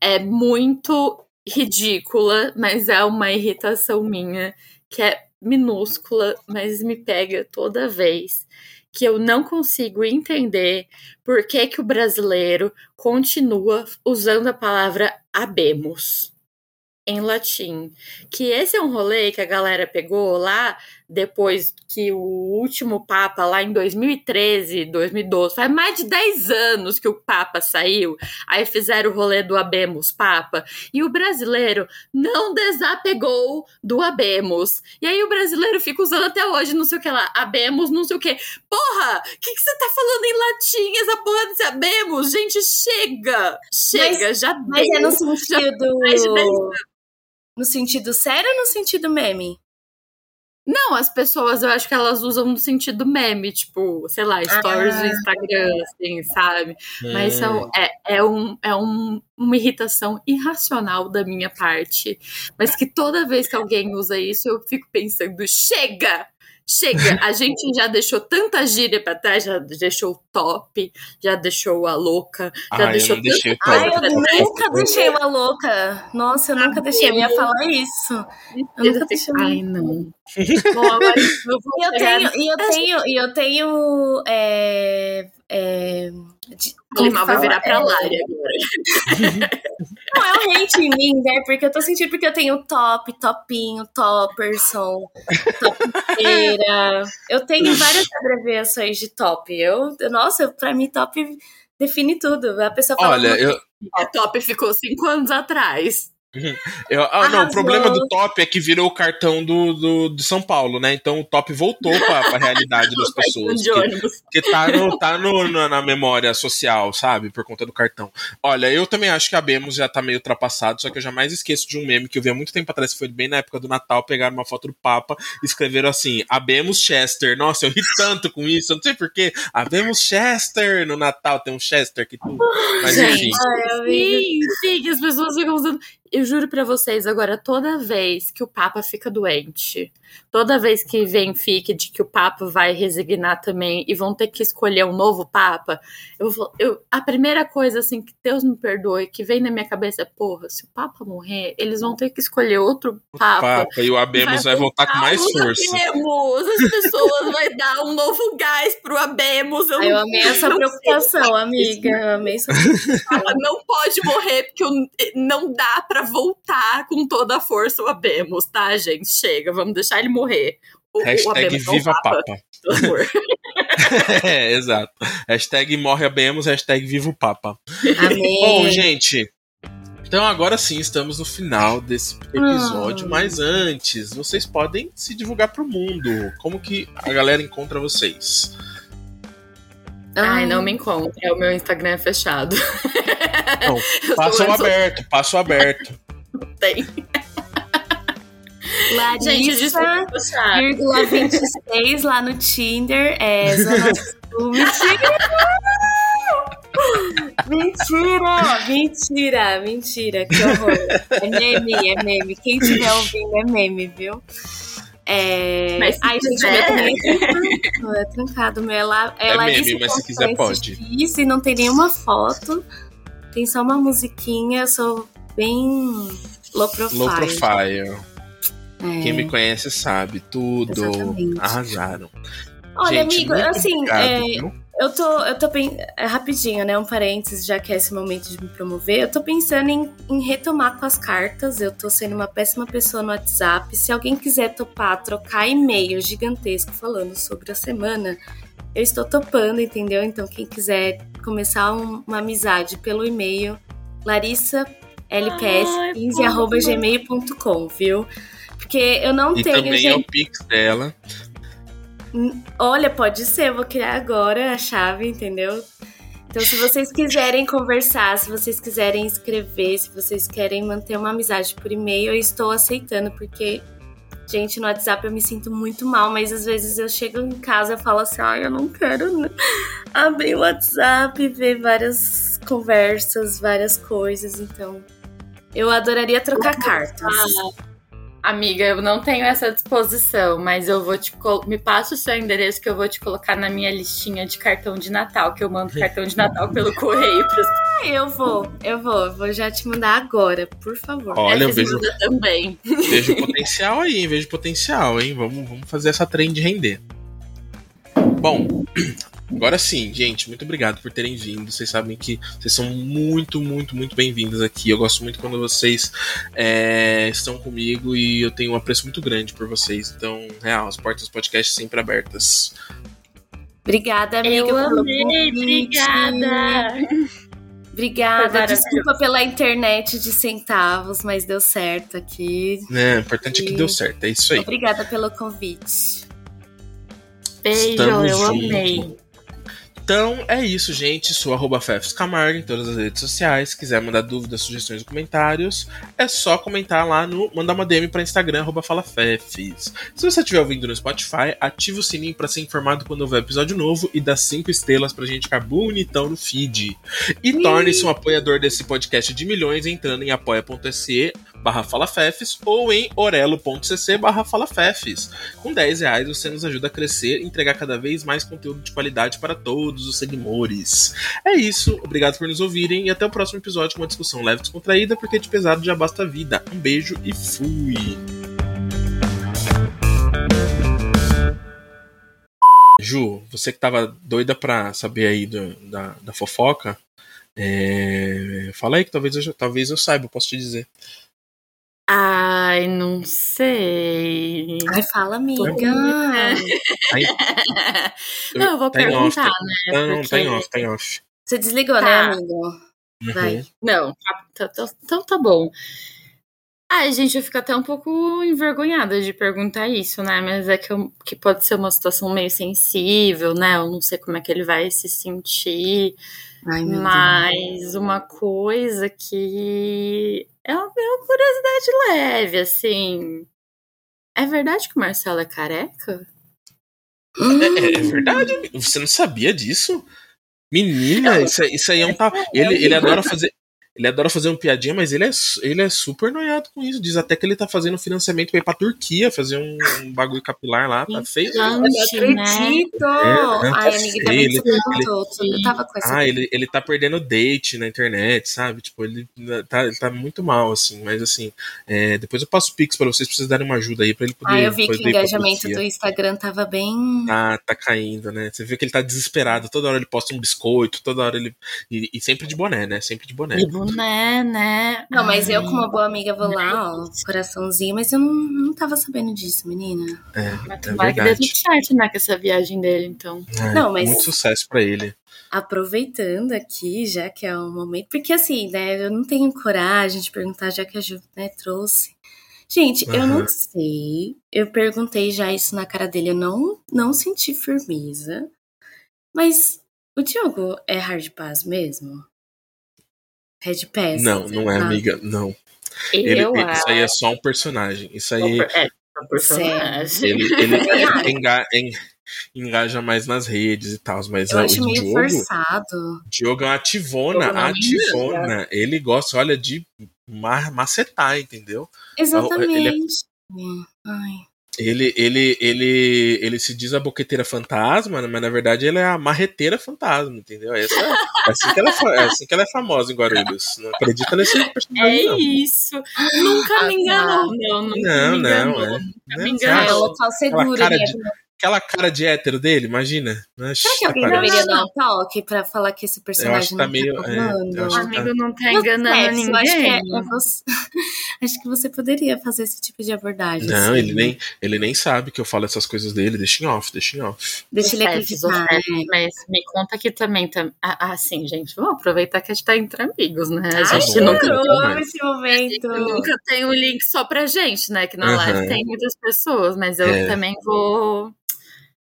é muito ridícula, mas é uma irritação minha, que é minúscula, mas me pega toda vez. Que eu não consigo entender por que, que o brasileiro continua usando a palavra habemos em latim. Que esse é um rolê que a galera pegou lá depois que o último Papa, lá em 2013, 2012, faz mais de 10 anos que o Papa saiu, aí fizeram o rolê do Abemos Papa, e o brasileiro não desapegou do Abemos. E aí o brasileiro fica usando até hoje, não sei o que lá, Abemos, não sei o que. Porra, o que, que você tá falando em latim, essa porra desse Abemos? Gente, chega! Chega, já Mas deu. é no sentido. mais de 10 No sentido sério ou no sentido meme? Não, as pessoas eu acho que elas usam no sentido meme, tipo, sei lá, stories do Ah. Instagram, assim, sabe? Mas Hum. são, é, é, um, é um, uma irritação irracional da minha parte. Mas que toda vez que alguém usa isso, eu fico pensando, chega! Chega! A gente já deixou tanta gíria pra trás, já deixou o top, já deixou a louca, já Ah, eu deixou deixei tanta Ai, eu nunca deixei uma louca. Nossa, eu nunca deixei. Eu ia falar isso. Eu nunca deixei Ai, não. [laughs] Bom, agora eu vou E eu tenho, e eu tenho, e eu tenho. É, é, de- Clima que vai virar pra É, Lari agora. [laughs] Não, é um hate em mim, né? Porque eu tô sentindo porque eu tenho top, topinho, topperson, topeira. Eu tenho várias abreviações de top. Eu, nossa, pra mim, top define tudo. A pessoa fala. Olha, eu, top ficou cinco anos atrás. Eu- ah, não, o problema do top é que virou o cartão do, do, de São Paulo, né? Então o top voltou pra, pra realidade das [laughs] pessoas. que-. Porque tá, no, tá no, na, na memória social, sabe? Por conta do cartão. Olha, eu também acho que a Bemos já tá meio ultrapassado, só que eu jamais esqueço de um meme que eu vi há muito tempo atrás, que foi bem na época do Natal, pegaram uma foto do Papa e escreveram assim, Abemos Chester. Nossa, eu ri tanto com isso, eu não sei porquê. Abemos Chester no Natal, tem um Chester que tudo. Mas Gente, enfim. Ai. Sim, sim, que as pessoas ficam usando. Eu juro pra vocês, agora, toda vez que o Papa fica doente, toda vez que vem fique de que o Papa vai resignar também e vão ter que escolher um novo Papa, eu, vou- eu a primeira coisa, assim, que Deus me perdoe, que vem na minha cabeça é: porra, se o Papa morrer, eles vão ter que escolher outro Papa. Papa, e o Abemos vai voltar com mais força. Abemos, as pessoas vão dar um novo gás pro Abemos. Eu, eu não- amei essa preocupação, amiga. Eu amei essa [laughs] ela não pode morrer porque não dá pra voltar com toda a força o Abemos, tá, gente? Chega, vamos deixar ele morrer. O, o Hashtag Abemos não Viva Papa, Papa. pelo amor. [laughs] [laughs] é, exato. Hashtag morre Abemos, hashtag viva o Papa. Amei. Bom, gente. Então agora sim estamos no final desse episódio, Ah. mas antes, vocês podem se divulgar pro mundo. Como que a galera encontra vocês? Ai, não me encontra, o meu Instagram é fechado. Não, [laughs] sou- aberto, passo aberto. Tem. Larissa, Gente, desculpa, fechado. vírgula 26 lá no Tinder. É Zona Sul. Mentira! [laughs] Mentira! Mentira! Mentira! Que horror! É meme, é meme. Quem estiver ouvindo é meme, viu? É... Mas se Ai, gente, o quiser. meu também é trancado. É trancado. O meu é lá. É, É meme, mas se quiser Constance pode. E não tem nenhuma foto. Tem só uma musiquinha. Eu sou bem low profile. Low profile. É. Quem me conhece sabe tudo. Exatamente. Arrasaram. Olha, Gente, amigo, assim, obrigado, é, viu? Eu tô, eu tô bem. É rapidinho, né? Um parênteses, já que é esse momento de me promover. Eu tô pensando em, em retomar com as cartas. Eu tô sendo uma péssima pessoa no WhatsApp. Se alguém quiser topar, trocar e-mail gigantesco falando sobre a semana, eu estou topando, entendeu? Então, quem quiser começar um- uma amizade pelo e-mail, Larissa lps15.gmail.com, viu? Porque eu não E tenho, também gente. é o Pix dela. Olha, pode ser, eu vou criar agora a chave, entendeu? Então, se vocês quiserem conversar, se vocês quiserem escrever, se vocês querem manter uma amizade por e-mail, eu estou aceitando, porque, gente, no WhatsApp eu me sinto muito mal, mas às vezes eu chego em casa e falo assim, ai, eu não quero né, abrir o WhatsApp e ver várias conversas, várias coisas, então. Eu adoraria trocar cartas. Amiga, eu não tenho essa disposição, mas eu vou te me passa o seu endereço que eu vou te colocar na minha listinha de cartão de Natal, que eu mando cartão de Natal pelo [laughs] correio pras Ah, eu vou, eu vou, eu vou já te mandar agora, por favor. Olha, eu vejo, Manda também. vejo [laughs] potencial aí? Vejo potencial, hein? Vamos, vamos fazer essa trend render. Bom, agora sim, gente, muito obrigado por terem vindo. Vocês sabem que vocês são muito, muito, muito bem-vindos aqui. Eu gosto muito quando vocês é, estão comigo e eu tenho um apreço muito grande por vocês. Então, real, as portas do podcast sempre abertas. Obrigada, amiga. Eu amei, obrigada. Obrigada. Desculpa pela internet de centavos, mas deu certo aqui. Né? O importante é que deu certo, é isso aí. Obrigada pelo convite. Beijo, Estamos eu junto. amei. Então é isso, gente. Sou arroba Camargo em todas as redes sociais. Se quiser mandar dúvidas, sugestões ou comentários, é só comentar lá no. mandar uma DM para Instagram, arroba FalaFefs. Se você estiver ouvindo no Spotify, ative o sininho para ser informado quando houver episódio novo e dá cinco estrelas pra gente ficar bonitão no feed. E torne-se um apoiador desse podcast de milhões entrando em apoia.se barra falafefes ou em orelo.cc barra falafefes. Com 10 reais você nos ajuda a crescer e entregar cada vez mais conteúdo de qualidade para todos os seguidores. É isso, obrigado por nos ouvirem e até o próximo episódio com uma discussão leve e descontraída, porque de pesado já basta a vida. Um beijo e fui! Ju, você que tava doida pra saber aí do- da, da fofoca, é, fala aí que talvez eu, talvez eu saiba, posso te dizer. Ai, não sei. Ai, fala, amiga. Tá em- [laughs] Não, eu vou tá em off, perguntar, tá- né? Não, não, tá em porque- off, tá em off. Você desligou, né, Tá. amigo? Uhum. Vai. Não, tá- tá- tá- então tá bom. Ai, gente, eu fico até um pouco envergonhada de perguntar isso, né? Mas é que, eu- que pode ser uma situação meio sensível, né? Eu não sei como é que ele vai se sentir. Ai, meu Deus. Mas uma coisa que é uma, é uma curiosidade leve, assim. É verdade que o Marcelo é careca? É, é- é verdade. Você não sabia disso? Menina, isso, isso aí é um. ta- Ele, ele adora fazer. Ele adora fazer um piadinha, mas ele é, ele é super noiado com isso. Diz até que ele tá fazendo financiamento pra ir pra Turquia fazer um, um bagulho capilar lá. Tá feio. Eu não Gente, né? acredito! não, Ai, tá amiga, também ele- você contou. Eu tava com essa. Ah, ele, ele tá perdendo date na internet, sabe? Tipo, ele tá, ele tá muito mal, assim. Mas, assim, é, depois eu passo o Pix pra vocês, pra vocês darem uma ajuda aí pra ele poder. Ai, eu vi que o engajamento do Instagram tava bem. Tá, tá caindo, né? Você vê que ele tá desesperado. Toda hora ele posta um biscoito, toda hora ele. E, e sempre de boné, né? Sempre de boné. E boné, né? Não, mas eu, Ai, como uma boa amiga, vou lá, ó, coraçãozinho, mas eu não, não tava sabendo disso, menina. É, Mas é tomara que dê verdade. tudo certo, né? Com essa viagem dele, então. É, Não, mas- Muito sucesso pra ele. Aproveitando aqui, já que é o momento, porque assim, né, eu não tenho coragem de perguntar, já que a Ju, né, trouxe. Gente, eu não sei, eu perguntei já isso na cara dele, eu não, não senti firmeza, mas o Diogo é hard pass mesmo? Red pass? Não, não é, Ah, amiga. Não. Ele, Eu ele- isso aí é só um personagem. Isso aí. É, um personagem. Ele, ele [laughs] enga- en- engaja mais nas redes e tal, mas Eu ó, acho o meio Diogo, forçado. Diogo é uma ativona, Diogo é ativona. Ele gosta, olha, de ma- macetar, entendeu? Exatamente. Ai. Ele, ele, ele, ele se diz a boqueteira fantasma, né, mas na verdade ele é a marreteira fantasma, entendeu? Essa, é, assim que ela é, é assim que ela é famosa em Guarulhos. Não acredita nesse personagem, É não. isso. Nunca Ah, me enganou, não. Nunca Não, me não, enganou. é. Nunca Não, me Ah, é enganou. local seguro, cara né? de- aquela cara de hétero dele, imagina. Será que alguém deveria dar um toque pra falar que esse personagem Eu acho que tá não meio. tá é, O que tá- amigo não tá Não enganando eu ninguém. acho que, é- é você- [laughs] acho que você poderia fazer esse tipo de abordagem. Não, assim. ele nem, ele nem sabe que eu falo essas coisas dele, deixa em off, deixa em off. Deixa ele acreditar. né? Mas me conta que também. Tam... Ah, assim, gente, vamos aproveitar que a gente tá entre amigos, né? A Ai, gente bom, nunca, eu amo esse momento. nunca tem um link só pra gente, né? Que na Aham. live tem muitas pessoas, mas eu É. também vou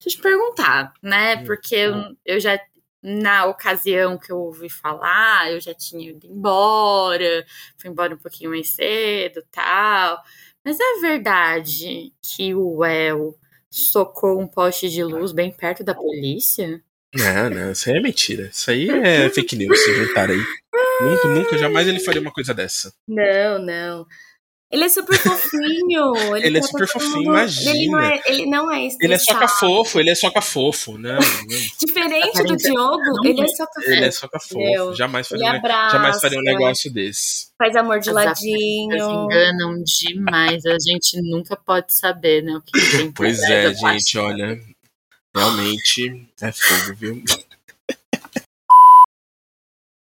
te perguntar, né? Hum, Porque eu, eu já. Na ocasião que eu ouvi falar, eu já tinha ido embora, fui embora um pouquinho mais cedo tal. Mas é verdade que o El socou um poste de luz bem perto da polícia? Não, não, isso aí é mentira. Isso aí [laughs] é fake news, se aí. Nunca, nunca, jamais ele faria uma coisa dessa. Não, não. Ele é super fofinho. [laughs] Ele, Ele é super fofinho, mundo- Ele não imagina. é, ele não é Ele é estressado. soca fofo, ele é soca fofo. [laughs] Não, não. Diferente do Diogo, ele é soca Ele é fofo. soca Meu, fofo. Jamais faria, um, jamais faria um negócio desse. faz amor de As ladinho. Elas enganam demais. A gente nunca pode saber, né? O que tem Pois é, gente, olha. Realmente é fogo, viu?